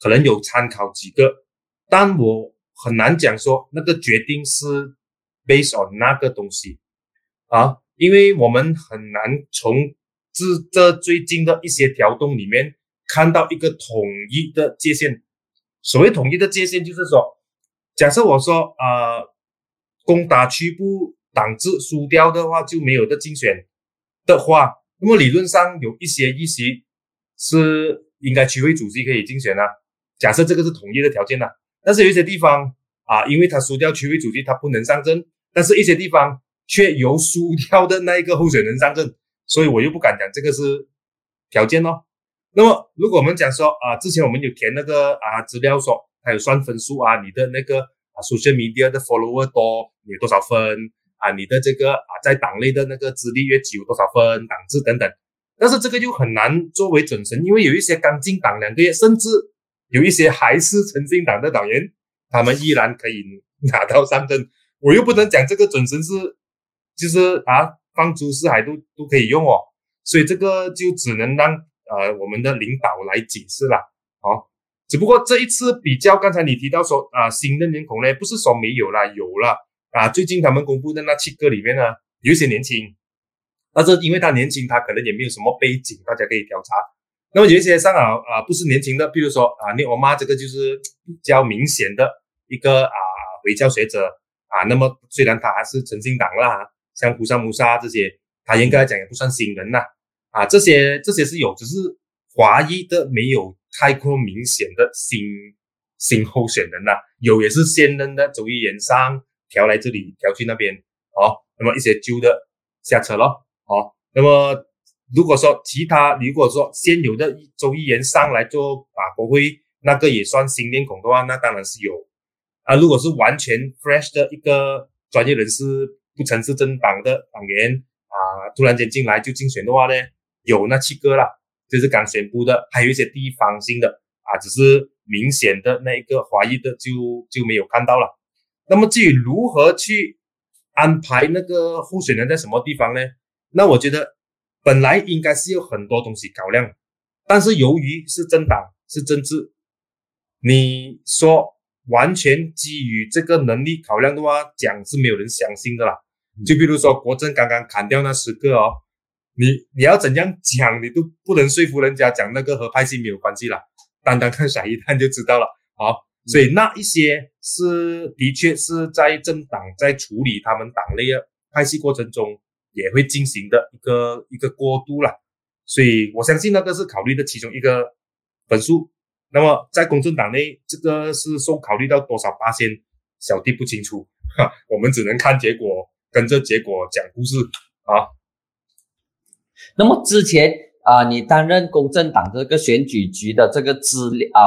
可能有参考几个，但我很难讲说那个决定是 based on 那个东西啊。因为我们很难从这这最近的一些调动里面看到一个统一的界限。所谓统一的界限，就是说，假设我说，呃，攻打区部党制输掉的话就没有的竞选的话，那么理论上有一些议席是应该区委主席可以竞选啊。假设这个是统一的条件呐，但是有一些地方啊，因为他输掉区委主席，他不能上阵，但是一些地方却由输掉的那一个候选人上阵，所以我又不敢讲这个是条件哦。那么如果我们讲说啊，之前我们有填那个啊资料说，还有算分数啊，你的那个啊，social media 的 follower 多，你有多少分啊？你的这个啊，在党内的那个资历越久多少分，党制等等，但是这个就很难作为准绳，因为有一些刚进党两个月，甚至有一些还是曾经党的党员，他们依然可以拿到上阵，我又不能讲这个准绳是，就是啊，放诸四海都都可以用哦，所以这个就只能让呃我们的领导来解释了，哦，只不过这一次比较，刚才你提到说啊新的面孔呢，不是说没有啦，有了啊，最近他们公布的那七个里面呢，有一些年轻，但是因为他年轻，他可能也没有什么背景，大家可以调查。那么有一些上啊啊不是年轻的，比如说啊，你我妈这个就是比较明显的一个啊回教学者啊。那么虽然他还是诚信党啦，像胡沙穆沙这些，他应该讲也不算新人呐啊。这些这些是有，只是华裔的没有太过明显的新新候选人呐。有也是现任的周议员上调来这里，调去那边哦。那么一些旧的下车了哦。那么。如果说其他，如果说现有的周议员上来做啊国会，那个也算新面孔的话，那当然是有啊。如果是完全 fresh 的一个专业人士，不曾是政党的党员啊，突然间进来就竞选的话呢，有那七个啦，就是刚宣布的，还有一些地方性的啊，只是明显的那一个华裔的就就没有看到了。那么至于如何去安排那个候选人在什么地方呢？那我觉得。本来应该是有很多东西考量，但是由于是政党是政治，你说完全基于这个能力考量的话，讲是没有人相信的啦。就比如说国政刚刚砍掉那十个哦，你你要怎样讲，你都不能说服人家讲那个和派系没有关系了，单单看选一探就知道了。好，所以那一些是的确是在政党在处理他们党内的派系过程中。也会进行的一个一个过渡了，所以我相信那个是考虑的其中一个分数。那么在公正党内，这个是受考虑到多少八仙，小弟不清楚，哈，我们只能看结果，跟着结果讲故事啊。那么之前啊，你担任公正党这个选举局的这个资料啊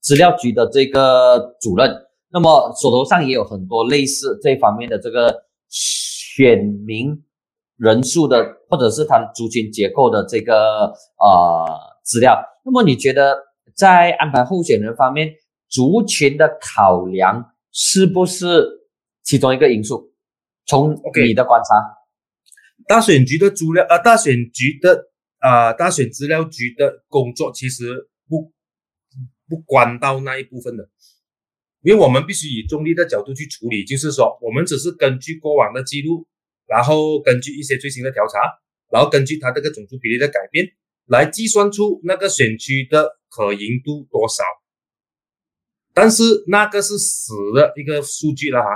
资料局的这个主任，那么手头上也有很多类似这方面的这个选民。人数的，或者是他的族群结构的这个呃资料，那么你觉得在安排候选人方面，族群的考量是不是其中一个因素？从你的观察，大选局的资料啊，大选局的啊，大选资料局的工作其实不不关到那一部分的，因为我们必须以中立的角度去处理，就是说，我们只是根据过往的记录。然后根据一些最新的调查，然后根据它这个种族比例的改变，来计算出那个选区的可赢度多少。但是那个是死的一个数据了哈，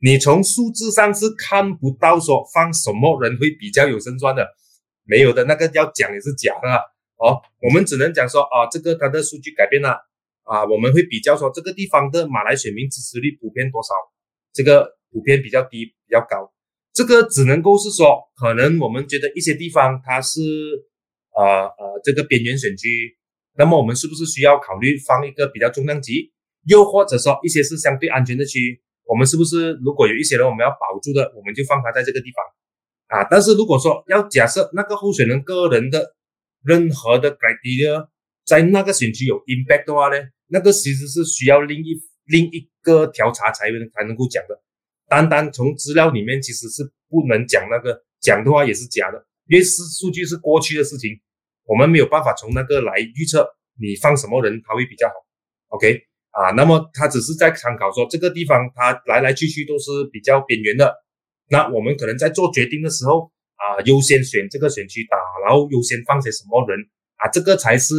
你从数字上是看不到说放什么人会比较有胜算的，没有的那个要讲也是假的哦。我们只能讲说啊，这个它的数据改变了啊，我们会比较说这个地方的马来选民支持率普遍多少，这个普遍比较低，比较高。这个只能够是说，可能我们觉得一些地方它是呃呃这个边缘选区，那么我们是不是需要考虑放一个比较重量级？又或者说一些是相对安全的区，我们是不是如果有一些人我们要保住的，我们就放他在这个地方啊？但是如果说要假设那个候选人个人的任何的改变在那个选区有 impact 的话呢，那个其实是需要另一另一个调查才能才能够讲的。单单从资料里面其实是不能讲那个讲的话也是假的，因为是数据是过去的事情，我们没有办法从那个来预测你放什么人他会比较好。OK 啊，那么他只是在参考说这个地方他来来去去都是比较边缘的，那我们可能在做决定的时候啊，优先选这个选区打，然后优先放些什么人啊，这个才是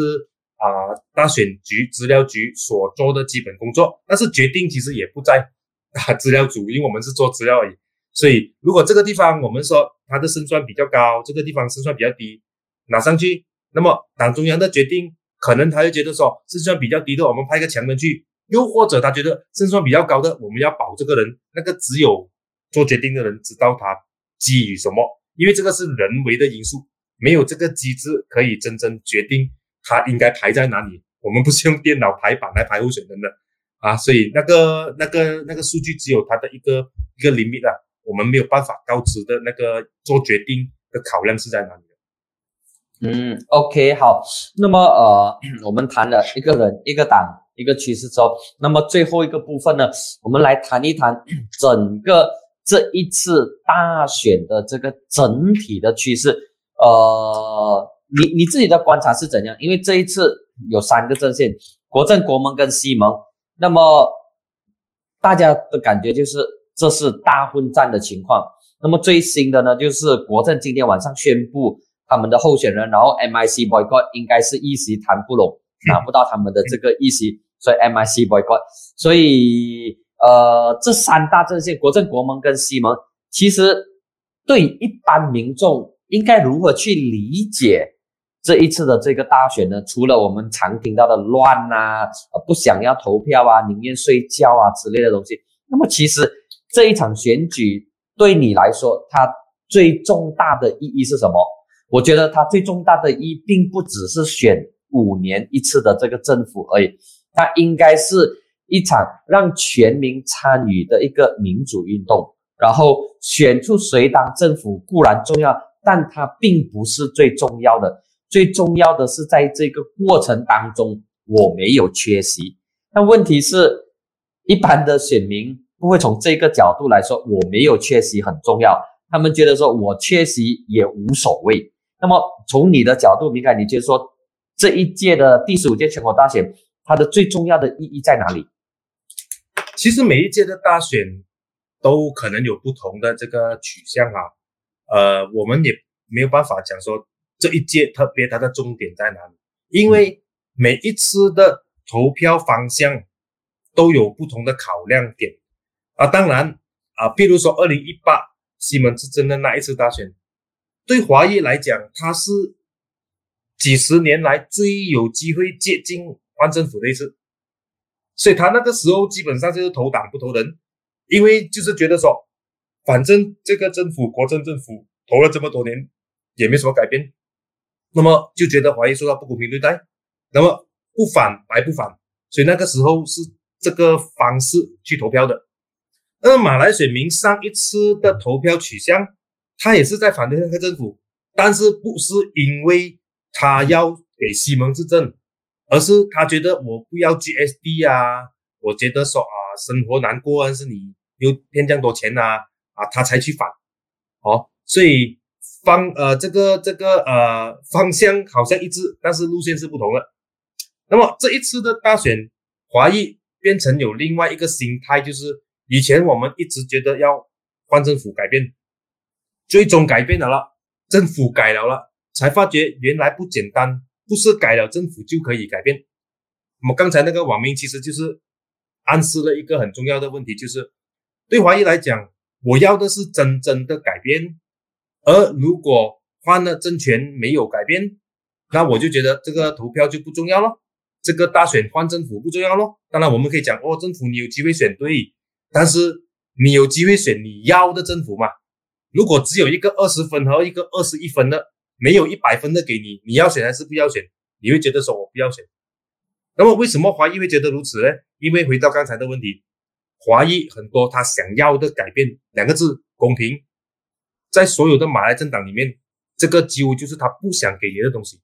啊大选局资料局所做的基本工作。但是决定其实也不在。啊，资料组，因为我们是做资料而已，所以如果这个地方我们说他的胜算比较高，这个地方胜算比较低，拿上去，那么党中央的决定可能他会觉得说胜算比较低的，我们派一个强人去，又或者他觉得胜算比较高的，我们要保这个人，那个只有做决定的人知道他基于什么，因为这个是人为的因素，没有这个机制可以真正决定他应该排在哪里。我们不是用电脑排版来排候选人的啊，所以那个那个那个数据只有他的一个一个 limit 啊，我们没有办法告知的那个做决定的考量是在哪里嗯，OK，好，那么呃，我们谈了一个人、一个党、一个趋势之后，那么最后一个部分呢，我们来谈一谈 整个这一次大选的这个整体的趋势。呃，你你自己的观察是怎样？因为这一次。有三个阵线，国政、国盟跟西盟。那么大家的感觉就是这是大混战的情况。那么最新的呢，就是国政今天晚上宣布他们的候选人，然后 MIC boycott 应该是一席谈不拢，拿不到他们的这个一席，所以 MIC boycott。所以呃，这三大阵线，国政、国盟跟西盟，其实对一般民众应该如何去理解？这一次的这个大选呢，除了我们常听到的乱呐，呃，不想要投票啊，宁愿睡觉啊之类的东西，那么其实这一场选举对你来说，它最重大的意义是什么？我觉得它最重大的意义并不只是选五年一次的这个政府而已，它应该是一场让全民参与的一个民主运动。然后选出谁当政府固然重要，但它并不是最重要的。最重要的是，在这个过程当中，我没有缺席。那问题是，一般的选民不会从这个角度来说，我没有缺席很重要。他们觉得说我缺席也无所谓。那么从你的角度，明凯，你觉得说这一届的第十五届全国大选，它的最重要的意义在哪里？其实每一届的大选都可能有不同的这个取向啊。呃，我们也没有办法讲说。这一届特别它的重点在哪里？因为每一次的投票方向都有不同的考量点啊。当然啊，比如说二零一八西门之争的那一次大选，对华裔来讲，他是几十年来最有机会接近换政府的一次，所以他那个时候基本上就是投党不投人，因为就是觉得说，反正这个政府国政政府投了这么多年，也没什么改变。那么就觉得华裔受到不公平对待，那么不反白不反，所以那个时候是这个方式去投票的。那么马来选民上一次的投票取向，他也是在反对那个政府，但是不是因为他要给西蒙执政，而是他觉得我不要 GSD 啊，我觉得说啊生活难过，但是你又骗这样多钱啊啊，他才去反。好，所以。方呃，这个这个呃方向好像一致，但是路线是不同的。那么这一次的大选，华裔变成有另外一个心态，就是以前我们一直觉得要换政府改变，最终改变了了，政府改了了，才发觉原来不简单，不是改了政府就可以改变。我们刚才那个网民其实就是暗示了一个很重要的问题，就是对华裔来讲，我要的是真正的改变。而如果换了政权没有改变，那我就觉得这个投票就不重要了，这个大选换政府不重要咯。当然我们可以讲哦，政府你有机会选对，但是你有机会选你要的政府嘛？如果只有一个二十分和一个二十一分的，没有一百分的给你，你要选还是不要选？你会觉得说我不要选。那么为什么华裔会觉得如此呢？因为回到刚才的问题，华裔很多他想要的改变两个字公平。在所有的马来政党里面，这个几乎就是他不想给你的东西。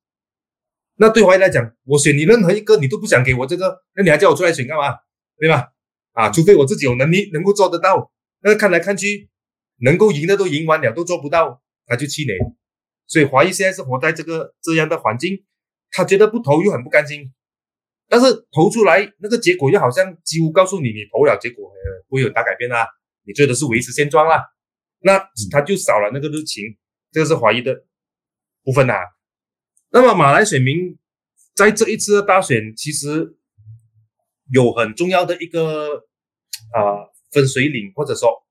那对华裔来讲，我选你任何一个，你都不想给我这个，那你还叫我出来选干嘛？对吧？啊，除非我自己有能力能够做得到。那看来看去，能够赢的都赢完了，都做不到，他就气馁。所以华裔现在是活在这个这样的环境，他觉得不投又很不甘心，但是投出来那个结果又好像几乎告诉你，你投了结果不会有大改变啦，你最多是维持现状啦。那他就少了那个热情，这个是华裔的部分呐。那么马来选民在这一次的大选，其实有很重要的一个啊分水岭，或者说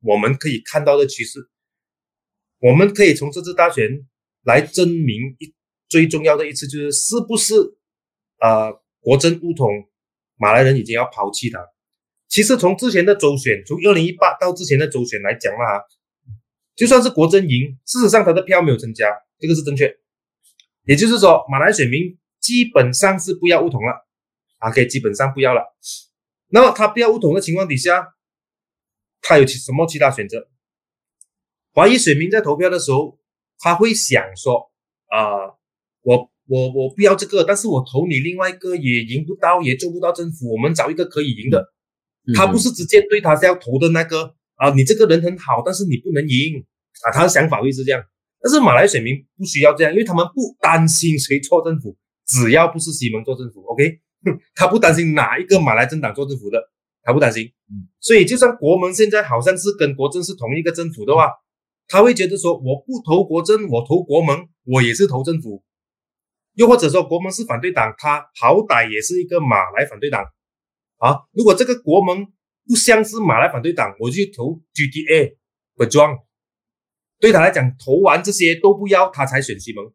我们可以看到的趋势。我们可以从这次大选来证明一最重要的一次，就是是不是啊国政不统，马来人已经要抛弃他。其实从之前的周选，从二零一八到之前的周选来讲啦，就算是国政赢，事实上他的票没有增加，这个是正确。也就是说，马来选民基本上是不要乌统了，啊，可以基本上不要了。那么他不要乌统的情况底下，他有其什么其他选择？华裔选民在投票的时候，他会想说：啊，我我我不要这个，但是我投你另外一个也赢不到，也做不到政府，我们找一个可以赢的。他不是直接对他是要投的那个啊，你这个人很好，但是你不能赢啊，他的想法会是这样。但是马来选民不需要这样，因为他们不担心谁做政府，只要不是西蒙做政府，OK，他不担心哪一个马来政党做政府的，他不担心。嗯所以就算国盟现在好像是跟国政是同一个政府的话，他会觉得说我不投国政，我投国盟，我也是投政府。又或者说国盟是反对党，他好歹也是一个马来反对党。啊，如果这个国盟不像是马来反对党，我就投 GTA 不装。对他来讲，投完这些都不要，他才选西蒙。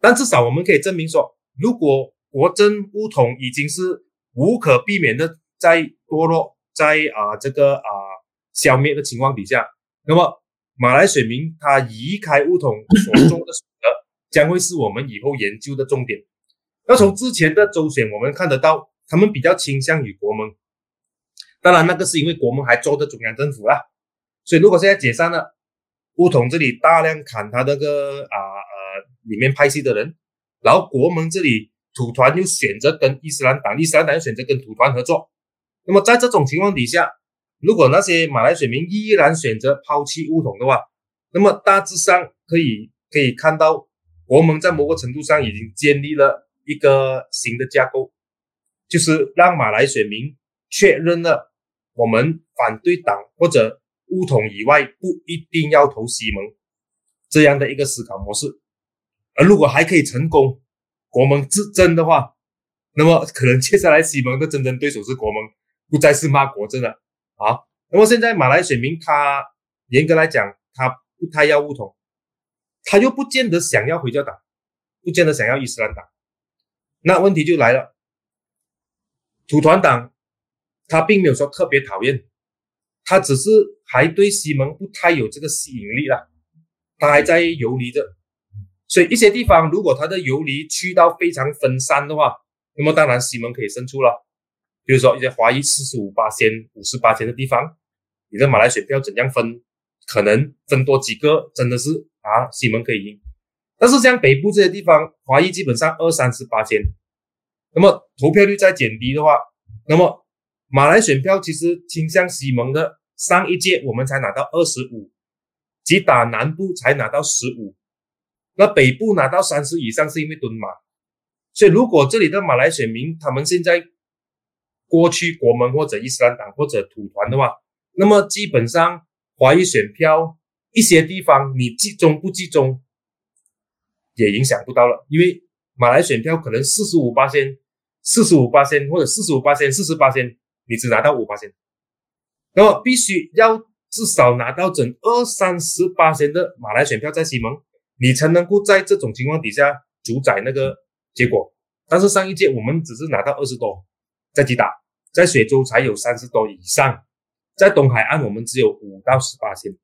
但至少我们可以证明说，如果国政不统已经是无可避免的在堕落，在啊这个啊消灭的情况底下，那么马来选民他移开乌统所做的选择，将会是我们以后研究的重点。那从之前的周选，我们看得到。他们比较倾向于国盟，当然那个是因为国盟还做着中央政府啦，所以如果现在解散了，乌统这里大量砍他那个啊呃里面派系的人，然后国盟这里土团又选择跟伊斯兰党，伊斯兰党又选择跟土团合作，那么在这种情况底下，如果那些马来选民依然选择抛弃乌统的话，那么大致上可以可以看到，国盟在某个程度上已经建立了一个新的架构。就是让马来选民确认了我们反对党或者乌统以外不一定要投西蒙这样的一个思考模式，而如果还可以成功国盟执政的话，那么可能接下来西蒙的真正对手是国盟，不再是骂国政了啊。那么现在马来选民他严格来讲他不太要乌统，他又不见得想要回教党，不见得想要伊斯兰党，那问题就来了。土团党，他并没有说特别讨厌，他只是还对西蒙不太有这个吸引力了，他还在游离着。所以一些地方，如果他的游离去到非常分散的话，那么当然西蒙可以胜出了。比如说一些华裔四十五八千、五十八千的地方，你的马来选票怎样分，可能分多几个，真的是啊，西蒙可以赢。但是像北部这些地方，华裔基本上二三十八千。那么投票率再减低的话，那么马来选票其实倾向西蒙的。上一届我们才拿到二十五，吉打南部才拿到十五，那北部拿到三十以上是因为蹲马。所以如果这里的马来选民他们现在过去国门或者伊斯兰党或者土团的话，那么基本上华裔选票一些地方你集中不集中也影响不到了，因为。马来选票可能四十五八千，四十五八千或者四十五八千，四十八千，你只拿到五八千，那么必须要至少拿到整二三十八千的马来选票在西蒙，你才能够在这种情况底下主宰那个结果。但是上一届我们只是拿到二十多，在吉打，在雪州才有三十多以上，在东海岸我们只有五到十八千，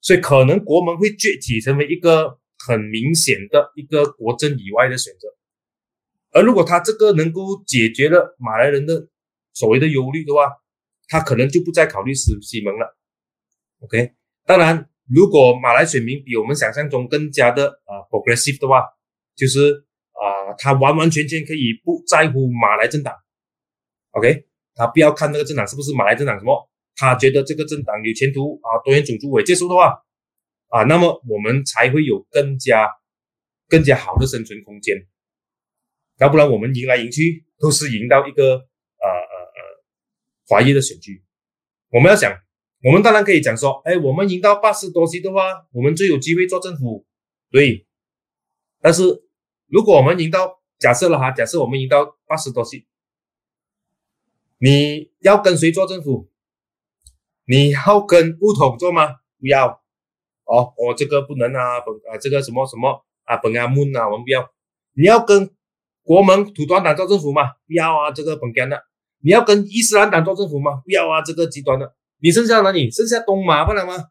所以可能国门会崛起成为一个。很明显的一个国政以外的选择，而如果他这个能够解决了马来人的所谓的忧虑的话，他可能就不再考虑西西蒙了。OK，当然，如果马来选民比我们想象中更加的啊 progressive 的话，就是啊，他完完全全可以不在乎马来政党。OK，他不要看那个政党是不是马来政党什么，他觉得这个政党有前途啊，多元种族我接受的话。啊，那么我们才会有更加更加好的生存空间，要不然我们赢来赢去都是赢到一个呃呃呃华裔的选区。我们要想，我们当然可以讲说，哎，我们赢到八十多席的话，我们最有机会做政府，对。但是如果我们赢到，假设了哈，假设我们赢到八十多席，你要跟谁做政府？你要跟乌统做吗？不要。哦，我这个不能啊，本啊这个什么什么啊，本阿门啊，我们不要。你要跟国盟土团党做政府吗？不要啊，这个本干的。你要跟伊斯兰党做政府吗？不要啊，这个极端的。你剩下哪里？剩下东马不了吗？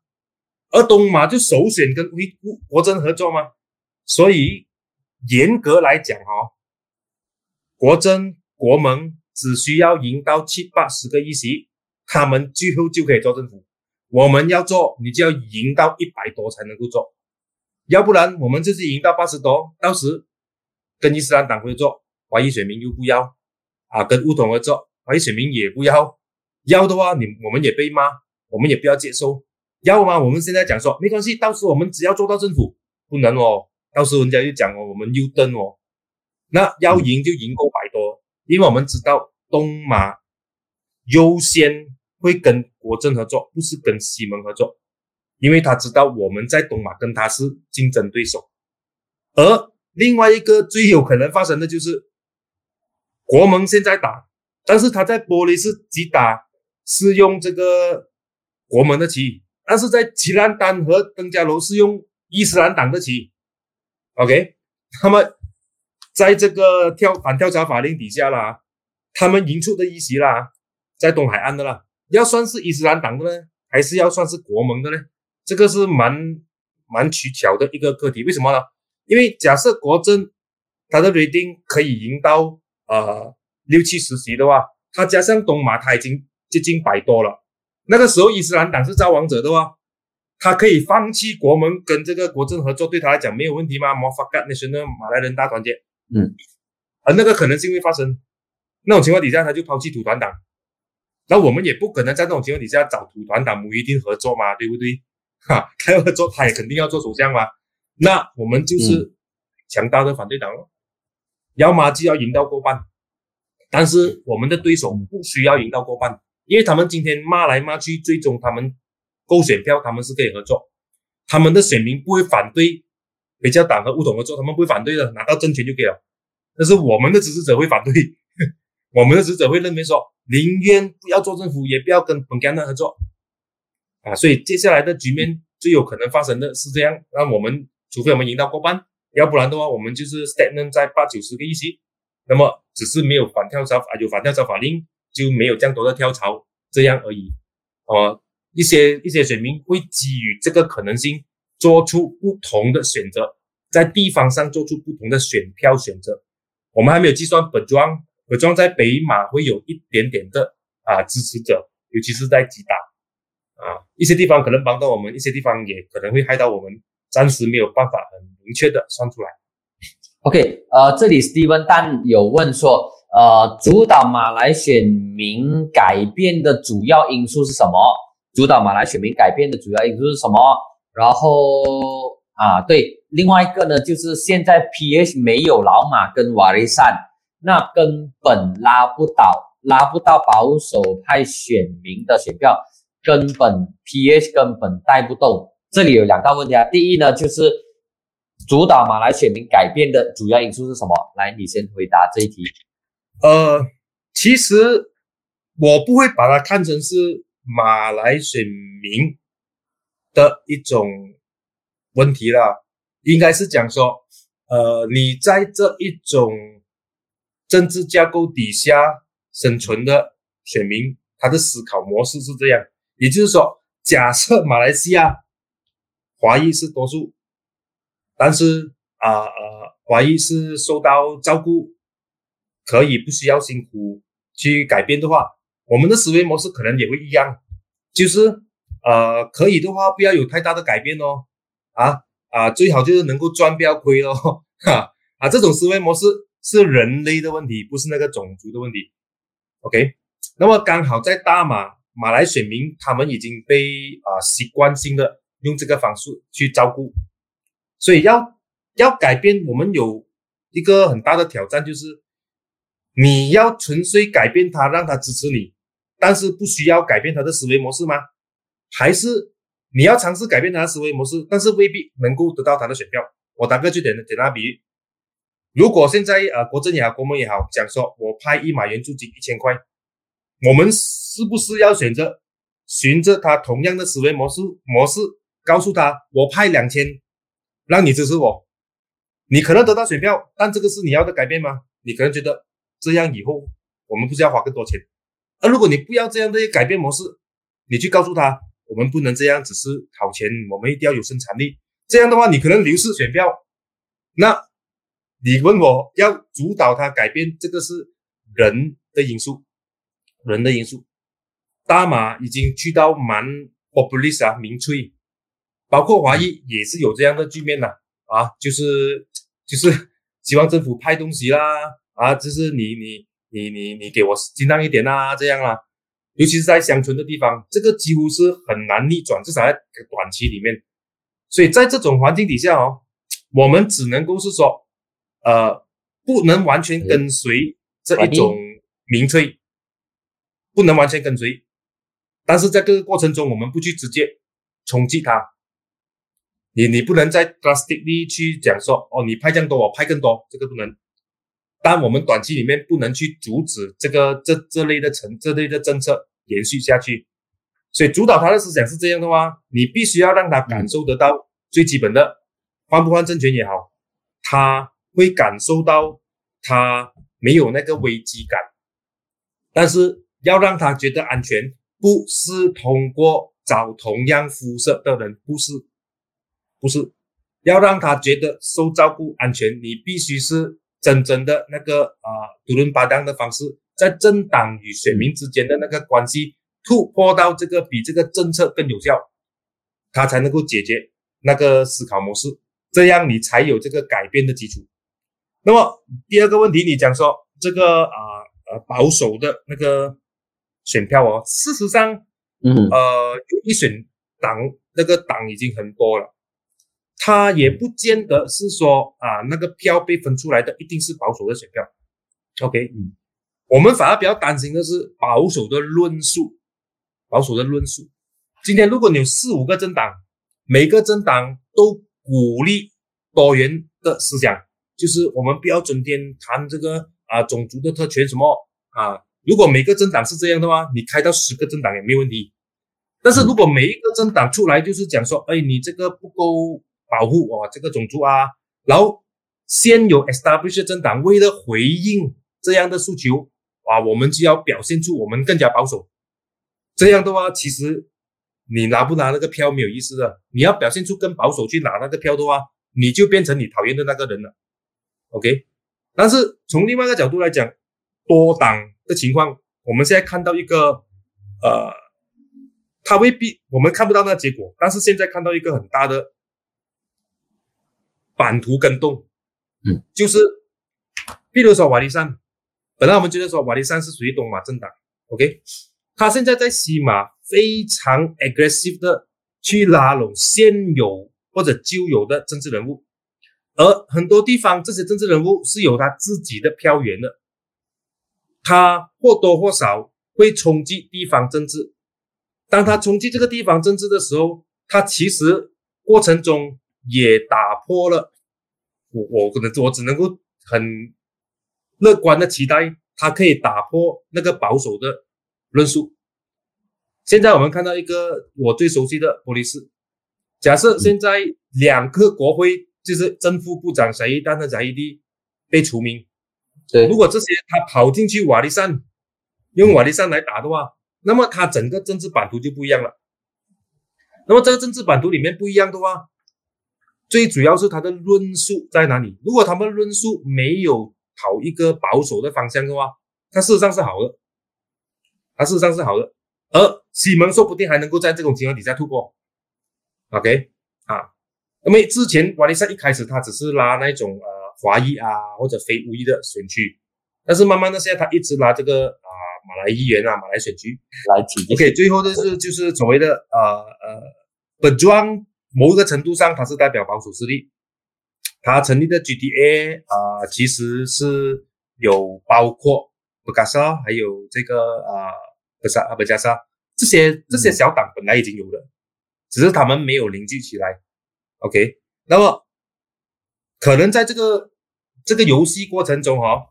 而东马就首选跟威国珍合作吗？所以严格来讲哦，国真国盟只需要赢到七八十个议席，他们最后就可以做政府。我们要做，你就要赢到一百多才能够做，要不然我们就是赢到八十多，到时跟伊斯兰党合作，华裔选民又不要啊，跟乌统合作，华裔选民也不要，要的话你我们也被骂，我们也不要接受，要吗？我们现在讲说没关系，到时我们只要做到政府，不能哦，到时人家就讲哦，我们又登哦，那要赢就赢够百多，因为我们知道东马优先。会跟国政合作，不是跟西盟合作，因为他知道我们在东马跟他是竞争对手。而另外一个最有可能发生的就是，国盟现在打，但是他在玻璃是击打，是用这个国盟的旗，但是在吉兰丹和登嘉楼是用伊斯兰党的旗。OK，那么在这个跳反跳槽法令底下啦，他们赢出的一席啦，在东海岸的啦。要算是伊斯兰党的呢，还是要算是国盟的呢？这个是蛮蛮取巧的一个课题。为什么呢？因为假设国政他的 rating 可以赢到呃六七十席的话，他加上东马，他已经接近百多了。那个时候伊斯兰党是造王者的话，他可以放弃国盟跟这个国政合作，对他来讲没有问题吗？马法干那些呢？马来人大团结，嗯，而那个可能性会发生。那种情况底下，他就抛弃土团党。那我们也不可能在这种情况底下找土团党不一定合作嘛，对不对？哈，他要合作，他也肯定要做首相嘛。那我们就是强大的反对党了，要么就要赢到过半。但是我们的对手不需要赢到过半，因为他们今天骂来骂去，最终他们够选票，他们是可以合作。他们的选民不会反对比较党和乌统合作，他们不会反对的，拿到政权就可以了。但是我们的支持者会反对，我们的支持者会认为说。宁愿不要做政府，也不要跟本干的合作啊！所以接下来的局面最有可能发生的是这样：那我们除非我们赢到过半，要不然的话，我们就是 stagnant 在八九十个议席。那么只是没有反跳槽啊，有反跳槽法令就没有这样多的跳槽，这样而已。哦，一些一些选民会基于这个可能性做出不同的选择，在地方上做出不同的选票选择。我们还没有计算本庄。本庄在北马会有一点点的啊支持者，尤其是在吉打啊一些地方可能帮到我们，一些地方也可能会害到我们，暂时没有办法很明确的算出来。OK，呃，这里 Steven 但有问说，呃，主导马来选民改变的主要因素是什么？主导马来选民改变的主要因素是什么？然后啊，对，另外一个呢，就是现在 PH 没有老马跟瓦雷善。那根本拉不倒，拉不到保守派选民的选票，根本 PH 根本带不动。这里有两大问题啊，第一呢，就是主导马来选民改变的主要因素是什么？来，你先回答这一题。呃，其实我不会把它看成是马来选民的一种问题啦，应该是讲说，呃，你在这一种。政治架构底下生存的选民，他的思考模式是这样，也就是说，假设马来西亚华裔是多数，但是啊呃，华裔是受到照顾，可以不需要辛苦去改变的话，我们的思维模式可能也会一样，就是呃，可以的话不要有太大的改变哦，啊啊，最好就是能够赚不要亏咯，哈 啊，这种思维模式。是人类的问题，不是那个种族的问题。OK，那么刚好在大马马来选民，他们已经被啊习惯性的用这个方式去照顾，所以要要改变，我们有一个很大的挑战，就是你要纯粹改变他，让他支持你，但是不需要改变他的思维模式吗？还是你要尝试改变他的思维模式，但是未必能够得到他的选票？我打个最简单简单比喻。如果现在呃国政也好，国盟也好，讲说我派一马援助金一千块，我们是不是要选择循着他同样的思维模式模式，告诉他我派两千，让你支持我，你可能得到选票，但这个是你要的改变吗？你可能觉得这样以后我们不是要花更多钱？而如果你不要这样的改变模式，你去告诉他我们不能这样，只是讨钱，我们一定要有生产力。这样的话，你可能流失选票。那你问我要主导他改变，这个是人的因素，人的因素。大马已经去到蛮 populist 啊，民粹，包括华裔也是有这样的局面的啊，就是就是希望政府派东西啦，啊，就是你你你你你给我尽量一点啊，这样啦，尤其是在乡村的地方，这个几乎是很难逆转，至少在短期里面。所以在这种环境底下哦，我们只能够是说，呃，不能完全跟随这一种民粹，不能完全跟随。但是在这个过程中，我们不去直接冲击它，你你不能再 drastically 去讲说，哦，你派这样多，我派更多，这个不能。但我们短期里面不能去阻止这个这这类的成这类的政策延续下去。所以主导他的思想是这样的话，你必须要让他感受得到最基本的，换不换政权也好，他会感受到他没有那个危机感，但是要让他觉得安全。不是通过找同样肤色的人，不是，不是，要让他觉得受照顾、安全，你必须是真正的那个啊，独轮巴当的方式，在政党与选民之间的那个关系突破到这个比这个政策更有效，他才能够解决那个思考模式，这样你才有这个改变的基础。那么第二个问题，你讲说这个啊呃保守的那个。选票哦，事实上，嗯，呃，一选党那个党已经很多了，他也不见得是说啊，那个票被分出来的一定是保守的选票。OK，嗯，我们反而比较担心的是保守的论述，保守的论述。今天如果你有四五个政党，每个政党都鼓励多元的思想，就是我们不要整天谈这个啊种族的特权什么啊。如果每个政党是这样的话，你开到十个政党也没问题。但是如果每一个政党出来就是讲说，哎，你这个不够保护我这个种族啊，然后先有 established 政党为了回应这样的诉求，啊，我们就要表现出我们更加保守。这样的话，其实你拿不拿那个票没有意思的。你要表现出更保守去拿那个票的话，你就变成你讨厌的那个人了。OK，但是从另外一个角度来讲，多党。的情况，我们现在看到一个，呃，他未必我们看不到那结果，但是现在看到一个很大的版图跟动，嗯，就是，比如说瓦利山，本来我们觉得说瓦利山是属于东马政党，OK，他现在在西马非常 aggressive 的去拉拢现有或者旧有的政治人物，而很多地方这些政治人物是有他自己的票源的。他或多或少会冲击地方政治。当他冲击这个地方政治的时候，他其实过程中也打破了我我可能我只能够很乐观的期待，他可以打破那个保守的论述。现在我们看到一个我最熟悉的波利斯，假设现在两个国会就是正副部长沙伊丹和沙伊蒂被除名。对，如果这些他跑进去瓦利山，用瓦利山来打的话，那么他整个政治版图就不一样了。那么这个政治版图里面不一样的话，最主要是他的论述在哪里？如果他们论述没有跑一个保守的方向的话，他事实上是好的，他事实上是好的。而西蒙说不定还能够在这种情况底下突破。OK 啊，那么之前瓦利山一开始他只是拉那种呃。华裔啊，或者非乌裔的选区，但是慢慢的现在他一直拉这个啊马来议员啊马来选区来提。OK，最后的是就是所谓的呃呃本庄某一个程度上它是代表保守势力，它成立的 GTA 啊其实是有包括布加沙还有这个啊布沙阿布加沙这些这些小党本来已经有了，只是他们没有凝聚起来。OK，那么可能在这个。这个游戏过程中，哈，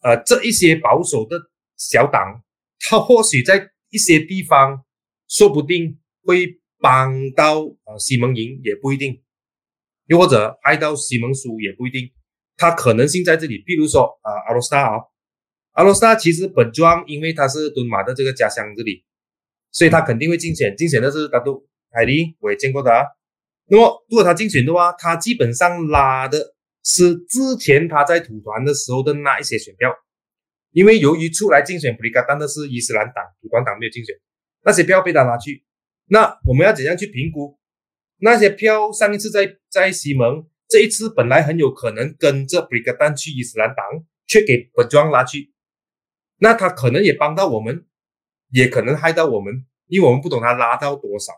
呃，这一些保守的小党，他或许在一些地方说不定会帮到呃西蒙赢，也不一定，又或者害到西蒙输也不一定。他可能性在这里，比如说啊，阿罗斯塔啊，阿罗斯塔其实本庄因为他是敦马的这个家乡这里，所以他肯定会竞选，竞选的是大都海利，我也见过他。那么如果他竞选的话，他基本上拉的是之前他在土团的时候的那一些选票，因为由于出来竞选普里卡丹的是伊斯兰党，土团党没有竞选，那些票被他拉去。那我们要怎样去评估那些票？上一次在在西蒙。这一次本来很有可能跟着布里格丹去伊斯兰党，却给本庄拉去，那他可能也帮到我们，也可能害到我们，因为我们不懂他拉到多少。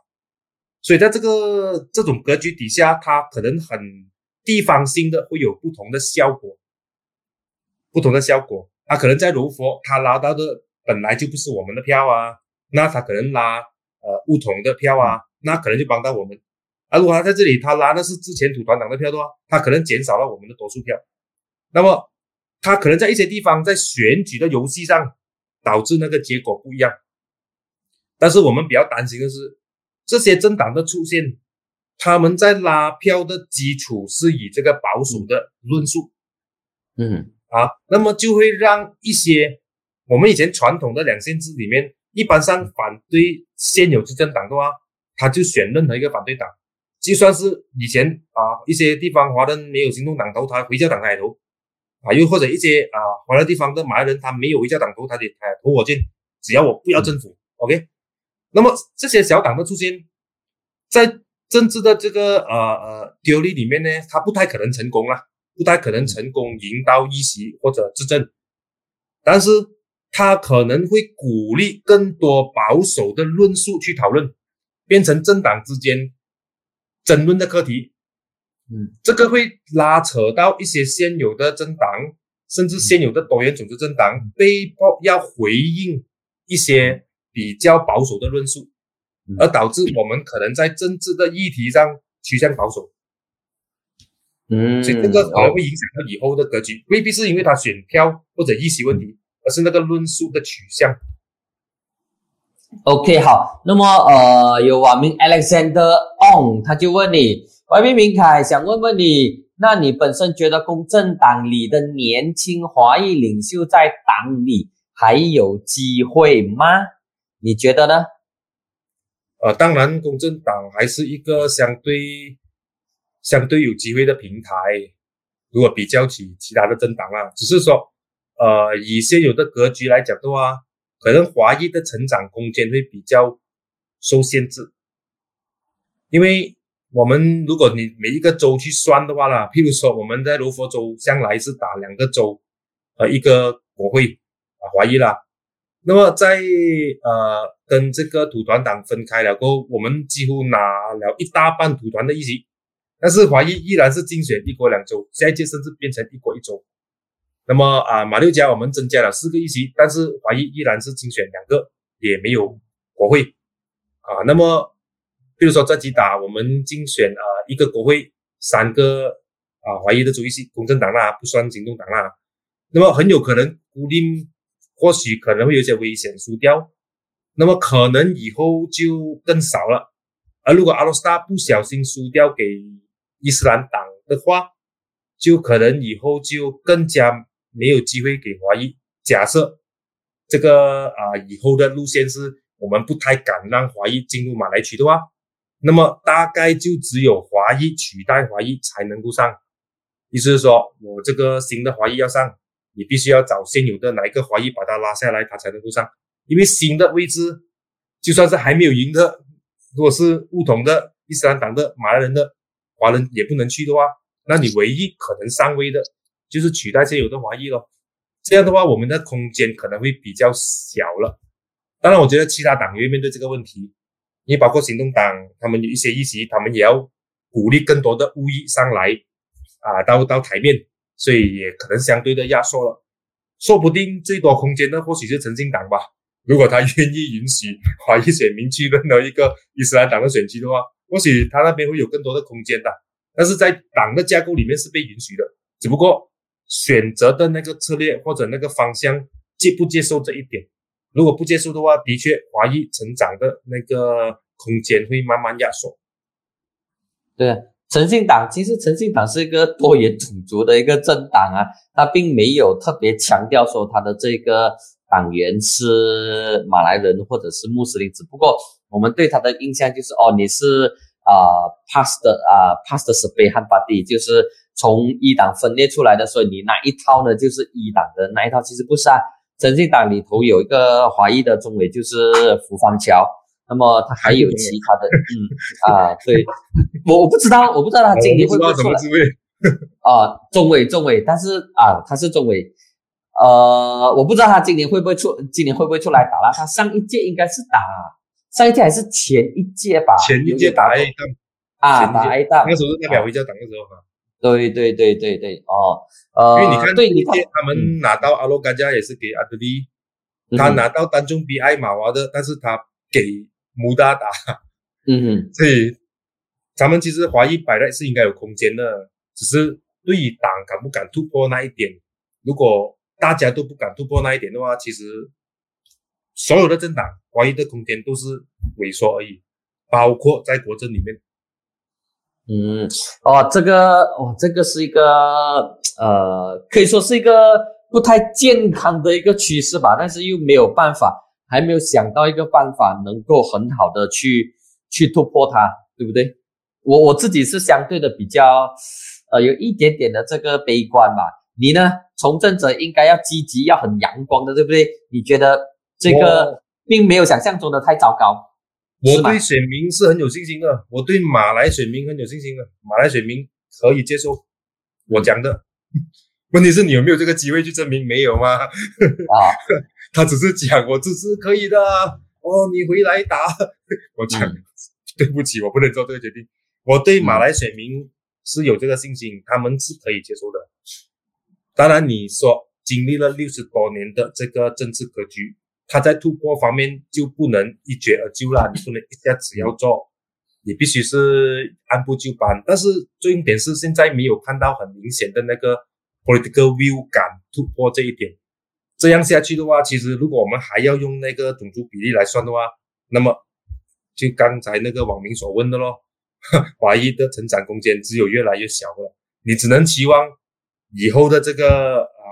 所以在这个这种格局底下，他可能很地方性的会有不同的效果，不同的效果。他可能在柔佛，他拉到的本来就不是我们的票啊，那他可能拉呃不同的票啊，那可能就帮到我们。啊如果他在这里，他拉的是之前土团党的票的话，他可能减少了我们的多数票。那么他可能在一些地方在选举的游戏上导致那个结果不一样。但是我们比较担心的是，这些政党的出现，他们在拉票的基础是以这个保守的论述，嗯啊，那么就会让一些我们以前传统的两线制里面，一般上反对现有执政党的话，他就选任何一个反对党。就算是以前啊，一些地方华人没有行动党投，他回教党他也投啊；又或者一些啊，华人地方的马来人他没有回教党投，他也投我进，只要我不要政府，OK。那么这些小党的出现，在政治的这个呃呃丢力里面呢，他不太可能成功了，不太可能成功赢到一席或者执政，但是他可能会鼓励更多保守的论述去讨论，变成政党之间。争论的课题，嗯，这个会拉扯到一些现有的政党，甚至现有的多元组织政党被迫要回应一些比较保守的论述，而导致我们可能在政治的议题上趋向保守，嗯，所以这个可能会影响到以后的格局，未必是因为他选票或者议席问题，而是那个论述的取向。OK，好，那么呃，有网名 Alexander On，他就问你，外面明凯想问问你，那你本身觉得公正党里的年轻华裔领袖在党里还有机会吗？你觉得呢？呃，当然，公正党还是一个相对相对有机会的平台，如果比较起其他的政党啊，只是说，呃，以现有的格局来讲的话。可能华裔的成长空间会比较受限制，因为我们如果你每一个州去算的话啦，譬如说我们在罗佛州向来是打两个州，呃，一个国会啊，华裔啦。那么在呃跟这个土团党分开了过后，我们几乎拿了一大半土团的议席，但是华裔依然是竞选一国两州，下一届甚至变成一国一州。那么啊，马六甲我们增加了四个议席，但是华裔依然是竞选两个，也没有国会啊。那么，比如说这几打我们竞选啊一个国会，三个啊华裔的主席，公正党啦不算行动党啦。那么很有可能固定，或许可能会有些危险输掉。那么可能以后就更少了。而如果阿罗斯塔不小心输掉给伊斯兰党的话，就可能以后就更加。没有机会给华裔。假设这个啊以后的路线是我们不太敢让华裔进入马来区的话，那么大概就只有华裔取代华裔才能够上。意思是说，我这个新的华裔要上，你必须要找现有的哪一个华裔把他拉下来，他才能够上。因为新的位置，就算是还没有赢的，如果是不同的伊斯兰党的马来人的华人也不能去的话，那你唯一可能上位的。就是取代现有的华裔咯，这样的话，我们的空间可能会比较小了。当然，我觉得其他党也会面对这个问题，你包括行动党，他们有一些议席，他们也要鼓励更多的巫裔上来啊，到到台面，所以也可能相对的压缩了。说不定最多空间的或许是诚信党吧，如果他愿意允许华裔选民去任何一个伊斯兰党的选区的话，或许他那边会有更多的空间的。但是在党的架构里面是被允许的，只不过。选择的那个策略或者那个方向接不接受这一点，如果不接受的话，的确华裔成长的那个空间会慢慢压缩。对，诚信党其实诚信党是一个多元种族的一个政党啊，它并没有特别强调说它的这个党员是马来人或者是穆斯林，只不过我们对他的印象就是哦，你是啊 past 啊 past 是贝汉巴蒂，就是从一档分裂出来的，所以你那一套呢就是一档的那一套，其实不是啊。诚信党里头有一个华裔的中委，就是胡方桥。那么他还有其他的，嗯啊，对，我我不知道，我不知道他今年会不会出来啊，中委中委，但是啊，他是中委，呃，我不知道他今年会不会出，今年会不会出来打了？他上一届应该是打，上一届还是前一届吧？前一届打 A 档啊，打 A 档，那时候是代表回家党的时候哈。对对对对对，哦，呃，因为你看，对，你看他们拿到阿罗加加也是给阿德利，他拿到单中比艾马娃的，但是他给穆达达，嗯哼，所以咱们其实华裔摆在是应该有空间的，只是对于党敢不敢突破那一点，如果大家都不敢突破那一点的话，其实所有的政党华裔的空间都是萎缩而已，包括在国政里面。嗯，哦，这个，哦，这个是一个，呃，可以说是一个不太健康的一个趋势吧，但是又没有办法，还没有想到一个办法能够很好的去去突破它，对不对？我我自己是相对的比较，呃，有一点点的这个悲观吧。你呢？从政者应该要积极，要很阳光的，对不对？你觉得这个并没有想象中的太糟糕。我对选民是很有信心的，我对马来选民很有信心的，马来选民可以接受我讲的。问题是你有没有这个机会去证明？没有吗？啊，他只是讲我只是可以的。哦，你回来打，我讲对不起，我不能做这个决定。我对马来选民是有这个信心，他们是可以接受的。当然，你说经历了六十多年的这个政治格局。他在突破方面就不能一蹴而就了，你不能一下子要做，你必须是按部就班。但是重点是现在没有看到很明显的那个 political view 敢突破这一点。这样下去的话，其实如果我们还要用那个种族比例来算的话，那么就刚才那个网民所问的咯，华裔的成长空间只有越来越小了。你只能期望以后的这个啊，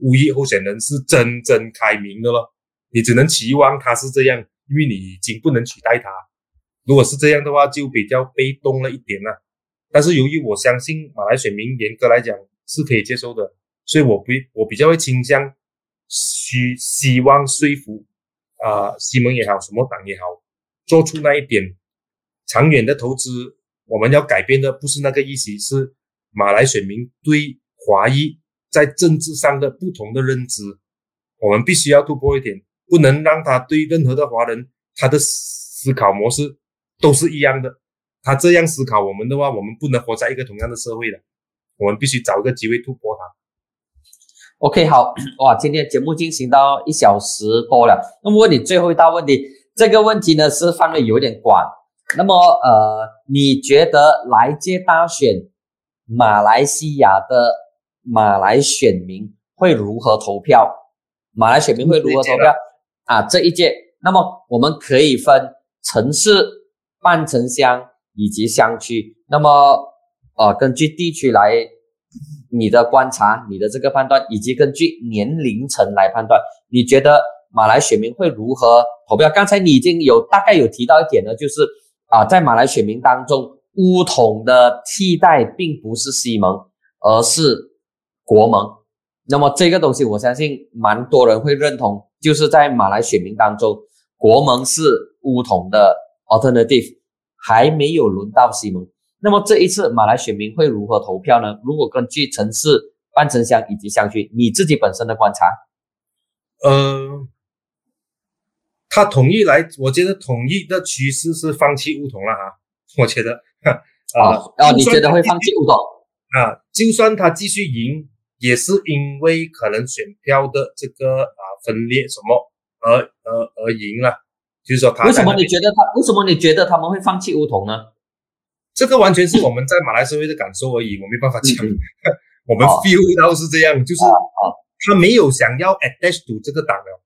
无裔候选人是真正开明的咯。你只能期望他是这样，因为你已经不能取代他。如果是这样的话，就比较被动了一点了。但是由于我相信马来选民严格来讲是可以接受的，所以我比我比较会倾向希希望说服啊西蒙也好，什么党也好，做出那一点长远的投资。我们要改变的不是那个意思，是马来选民对华裔在政治上的不同的认知，我们必须要突破一点。不能让他对任何的华人，他的思考模式都是一样的。他这样思考我们的话，我们不能活在一个同样的社会了。我们必须找一个机会突破他。OK，好哇，今天节目进行到一小时多了。那么问你最后一道问题，这个问题呢是范围有点广。那么呃，你觉得来届大选马来西亚的马来选民会如何投票？马来选民会如何投票？啊，这一届，那么我们可以分城市、半城乡以及乡区。那么，呃，根据地区来，你的观察、你的这个判断，以及根据年龄层来判断，你觉得马来选民会如何投票？刚才你已经有大概有提到一点呢，就是啊，在马来选民当中，乌统的替代并不是西蒙，而是国盟。那么这个东西，我相信蛮多人会认同。就是在马来选民当中，国盟是乌统的 alternative，还没有轮到西盟。那么这一次马来选民会如何投票呢？如果根据城市、半城乡以及乡区，你自己本身的观察，呃，他统一来，我觉得统一的趋势是放弃乌统了啊。我觉得，啊 啊，你觉得会放弃乌统啊？就算他继续赢。也是因为可能选票的这个啊分裂什么而而而赢了，就是说他为什么你觉得他为什么你觉得他们会放弃梧桐呢？这个完全是我们在马来社会的感受而已，我没办法讲。我们 feel 到是这样，就是他没有想要 attach to 这个党了，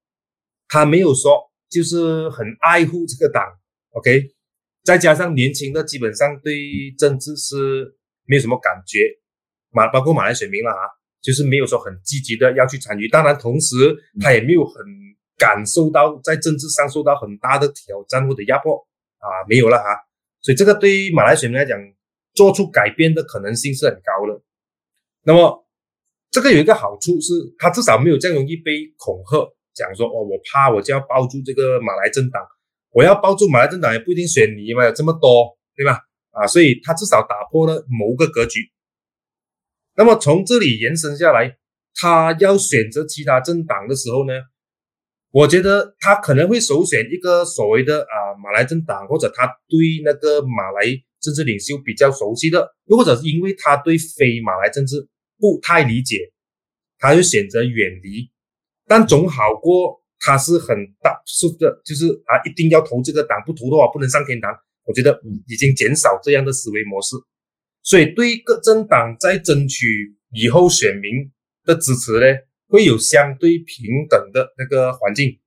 他没有说就是很爱护这个党，OK，再加上年轻的基本上对政治是没有什么感觉，马包括马来选民了啊，就是没有说很积极的要去参与。当然，同时他也没有很感受到在政治上受到很大的挑战或者压迫啊，没有了哈。所以这个对于马来选民来讲，做出改变的可能性是很高的。那么这个有一个好处是，他至少没有这样容易被恐吓。讲说哦，我怕我就要抱住这个马来政党，我要抱住马来政党也不一定选你嘛，有这么多，对吧？啊，所以他至少打破了某个格局。那么从这里延伸下来，他要选择其他政党的时候呢，我觉得他可能会首选一个所谓的啊马来政党，或者他对那个马来政治领袖比较熟悉的，又或者是因为他对非马来政治不太理解，他就选择远离。但总好过他是很大数的，就是啊，一定要投这个党，不投的话不能上天堂。我觉得已经减少这样的思维模式，所以对各政党在争取以后选民的支持呢，会有相对平等的那个环境。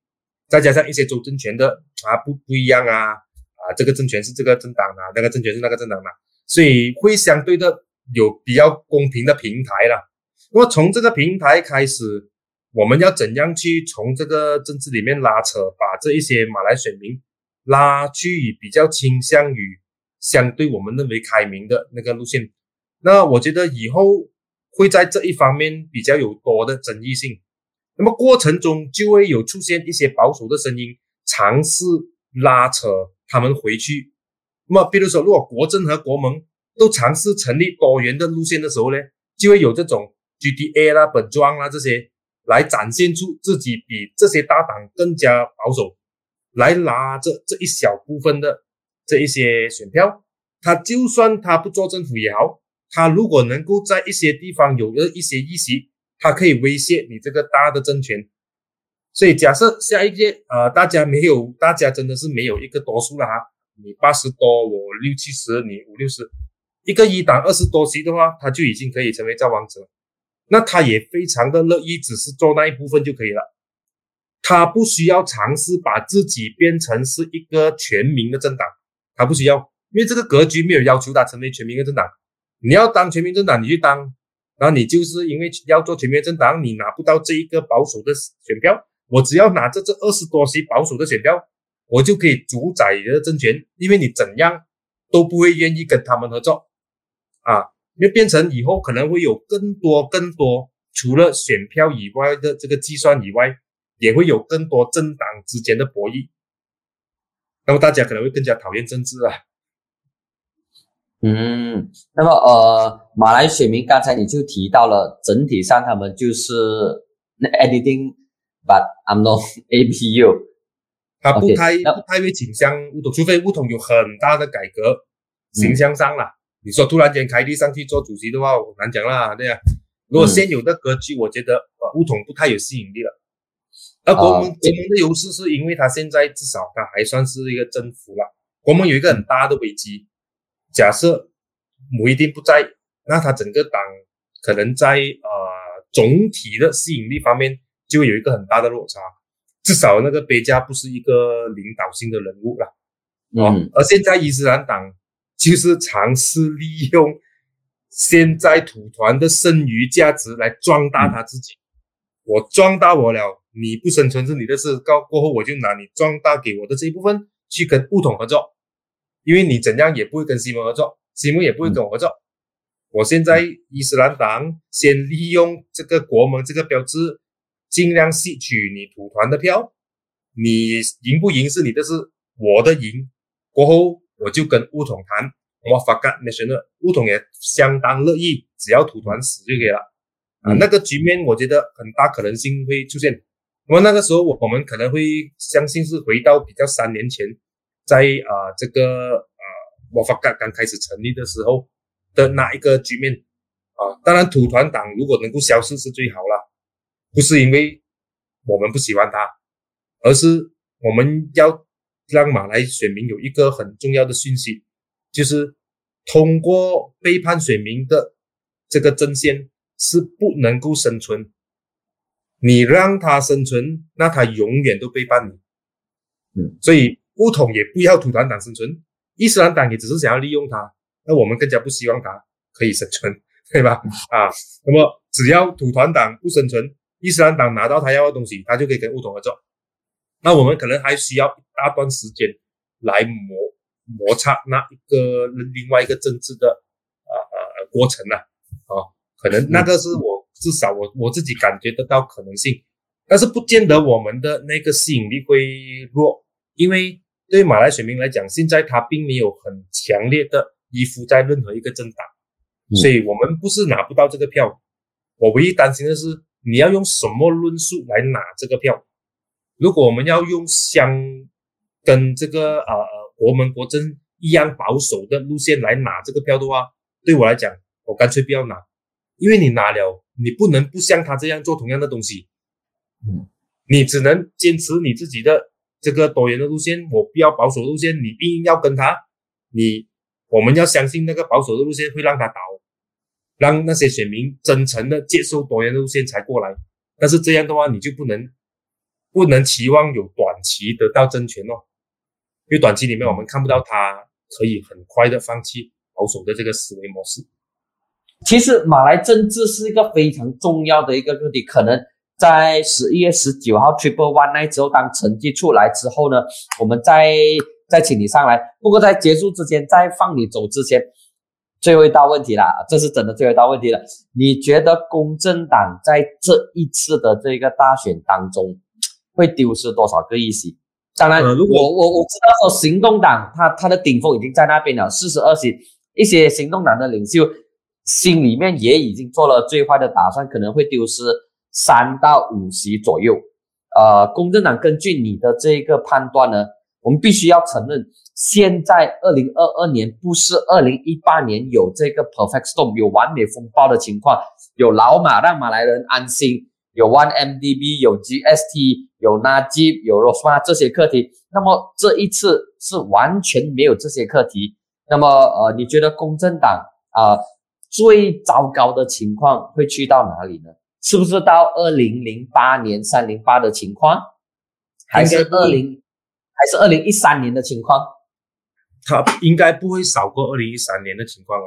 再加上一些州政权的啊不不一样啊啊，这个政权是这个政党啊，那个政权是那个政党啊，所以会相对的有比较公平的平台了。那么从这个平台开始。我们要怎样去从这个政治里面拉扯，把这一些马来选民拉去比较倾向于相对我们认为开明的那个路线？那我觉得以后会在这一方面比较有多的争议性。那么过程中就会有出现一些保守的声音，尝试拉扯他们回去。那么比如说，如果国政和国盟都尝试成立多元的路线的时候呢，就会有这种 GDA 啦、本庄啦这些。来展现出自己比这些大党更加保守，来拿着这一小部分的这一些选票。他就算他不做政府也好，他如果能够在一些地方有了一些议席，他可以威胁你这个大的政权。所以假设下一届呃，大家没有，大家真的是没有一个多数了哈，你八十多，我六七十，你五六十，一个一党二十多席的话，他就已经可以成为造王者。那他也非常的乐意，只是做那一部分就可以了。他不需要尝试把自己变成是一个全民的政党，他不需要，因为这个格局没有要求他成为全民的政党。你要当全民政党，你去当，然后你就是因为要做全民政党，你拿不到这一个保守的选票，我只要拿着这二十多席保守的选票，我就可以主宰你的政权，因为你怎样都不会愿意跟他们合作啊。因为变成以后可能会有更多更多，除了选票以外的这个计算以外，也会有更多政党之间的博弈。那么大家可能会更加讨厌政治啊。嗯，那么呃，马来选民刚才你就提到了，整体上他们就是 anything，but I'm not APU。他不太不太会倾向乌统，除非乌统有很大的改革，形象上了。你说突然间开地上去做主席的话，我难讲啦，对呀。如果现有的格局，我觉得呃，乌统不太有吸引力了。而国盟国盟的优势是因为他现在至少他还算是一个政府了。国盟有一个很大的危机，假设某一定不在，那他整个党可能在呃总体的吸引力方面就会有一个很大的落差。至少那个贝加不是一个领导性的人物了。嗯。而现在伊斯兰党。就是尝试利用现在土团的剩余价值来壮大他自己。我壮大我了，你不生存是你的事。告过后，我就拿你壮大给我的这一部分去跟乌统合作，因为你怎样也不会跟西蒙合作，西蒙也不会跟我合作。我现在伊斯兰党先利用这个国盟这个标志，尽量吸取你土团的票。你赢不赢是你的事，我的赢过后。我就跟乌统谈，我发干那些呢，乌统也相当乐意，只要土团死就可以了啊。那个局面我觉得很大可能性会出现。那么那个时候我我们可能会相信是回到比较三年前，在啊这个啊我发觉刚开始成立的时候的那一个局面啊。当然土团党如果能够消失是最好了，不是因为我们不喜欢他，而是我们要。让马来选民有一个很重要的讯息，就是通过背叛选民的这个阵线是不能够生存。你让他生存，那他永远都背叛你。嗯，所以乌统也不要土团党生存，伊斯兰党也只是想要利用他，那我们更加不希望他可以生存，对吧？啊，那么只要土团党不生存，伊斯兰党拿到他要的东西，他就可以跟乌统合作。那我们可能还需要一大段时间来磨摩擦那一个另外一个政治的啊啊过程呢？啊，可能那个是我。至少我我自己感觉得到可能性，但是不见得我们的那个吸引力会弱，因为对马来选民来讲，现在他并没有很强烈的依附在任何一个政党，所以我们不是拿不到这个票。我唯一担心的是，你要用什么论述来拿这个票？如果我们要用相跟这个呃国门国政一样保守的路线来拿这个票的话，对我来讲，我干脆不要拿，因为你拿了。你不能不像他这样做同样的东西，嗯，你只能坚持你自己的这个多元的路线，我不要保守路线，你一定要跟他，你我们要相信那个保守的路线会让他倒，让那些选民真诚的接受多元路线才过来，但是这样的话你就不能不能期望有短期得到政权哦，因为短期里面我们看不到他可以很快的放弃保守的这个思维模式。其实马来政治是一个非常重要的一个问题，可能在十一月十九号 Triple One 那之后，当成绩出来之后呢，我们再再请你上来。不过在结束之前，在放你走之前，最后一道问题啦，这是真的最后一道问题了。你觉得公正党在这一次的这个大选当中会丢失多少个议席？当然，如果我我我知道说行动党他他的顶峰已经在那边了，四十二席，一些行动党的领袖。心里面也已经做了最坏的打算，可能会丢失三到五席左右。呃，公正党根据你的这个判断呢，我们必须要承认，现在二零二二年不是二零一八年有这个 perfect storm 有完美风暴的情况，有老马让马来人安心，有 One MDB，有 GST，有拿吉有 Rosma 这些课题。那么这一次是完全没有这些课题。那么呃，你觉得公正党啊？最糟糕的情况会去到哪里呢？是不是到二零零八年三零八的情况，还是二零，还是二零一三年的情况？它应该不会少过二零一三年的情况了，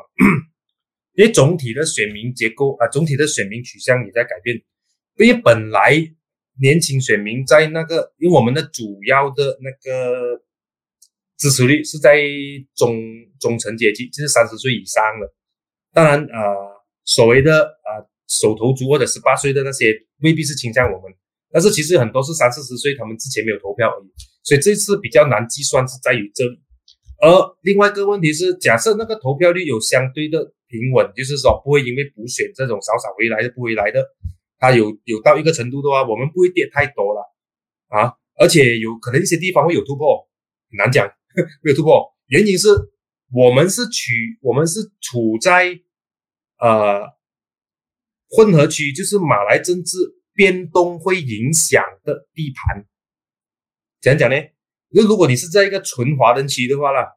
因为总体的选民结构啊，总体的选民取向也在改变。因为本来年轻选民在那个，因为我们的主要的那个支持率是在中中层阶级，就是三十岁以上的。当然，呃，所谓的呃手头足或者十八岁的那些未必是倾向我们，但是其实很多是三四十岁，他们之前没有投票而已，所以这次比较难计算是在于这里。而另外一个问题是，假设那个投票率有相对的平稳，就是说不会因为补选这种少少回来的不回来的，它有有到一个程度的话，我们不会跌太多了啊，而且有可能一些地方会有突破，很难讲 没有突破，原因是。我们是取，我们是处在呃混合区，就是马来政治变动会影响的地盘。怎样讲呢？那如果你是在一个纯华人区的话呢，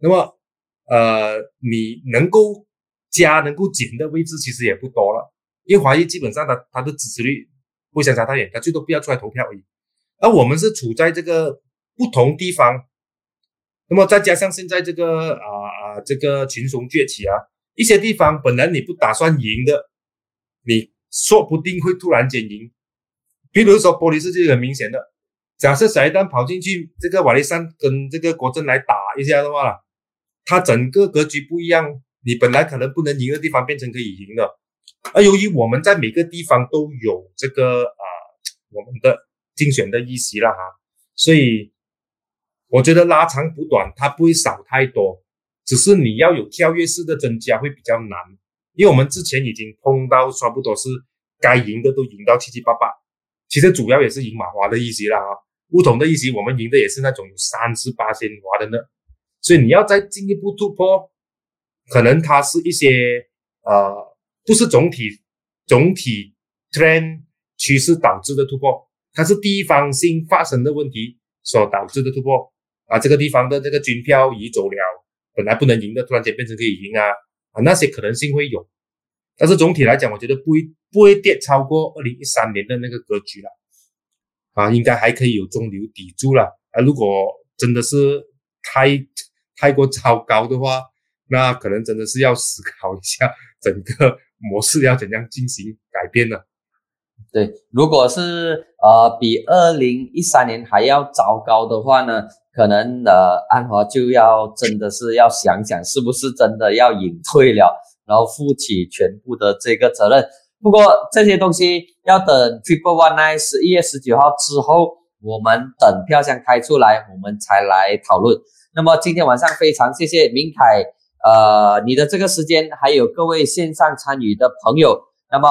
那么呃你能够加能够减的位置其实也不多了，因为华裔基本上他他的支持率不相差太远，他最多不要出来投票而已。而我们是处在这个不同地方。那么再加上现在这个啊这个群雄崛起啊，一些地方本来你不打算赢的，你说不定会突然间赢。比如说玻璃市就很明显的，假设小一旦跑进去这个瓦利山跟这个国政来打一下的话，它整个格局不一样，你本来可能不能赢的地方变成可以赢的。而由于我们在每个地方都有这个啊我们的竞选的议席了哈，所以。我觉得拉长补短，它不会少太多，只是你要有跳跃式的增加会比较难，因为我们之前已经碰到差不多是该赢的都赢到七七八八，其实主要也是赢马华的一席啦啊，不同的一席我们赢的也是那种三十八千华的呢，所以你要再进一步突破，可能它是一些呃不是总体总体 trend 趋势导致的突破，它是地方性发生的问题所导致的突破。啊，这个地方的这个军票移走了，本来不能赢的，突然间变成可以赢啊！啊，那些可能性会有，但是总体来讲，我觉得不会不会跌超过二零一三年的那个格局了，啊，应该还可以有中流砥柱了。啊，如果真的是太太过超高的话，那可能真的是要思考一下 整个模式要怎样进行改变了。对，如果是呃比二零一三年还要糟糕的话呢，可能呃安华就要真的是要想想是不是真的要隐退了，然后负起全部的这个责任。不过这些东西要等 Triple One Nine 十一月十九号之后，我们等票箱开出来，我们才来讨论。那么今天晚上非常谢谢明凯，呃，你的这个时间，还有各位线上参与的朋友。那么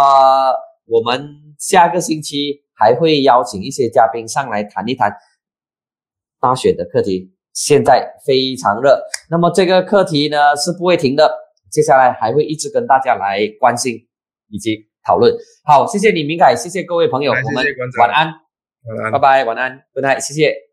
我们。下个星期还会邀请一些嘉宾上来谈一谈大选的课题，现在非常热。那么这个课题呢是不会停的，接下来还会一直跟大家来关心以及讨论。好，谢谢你明凯，谢谢各位朋友，我们晚安，晚安，拜拜，晚安，good night，谢谢。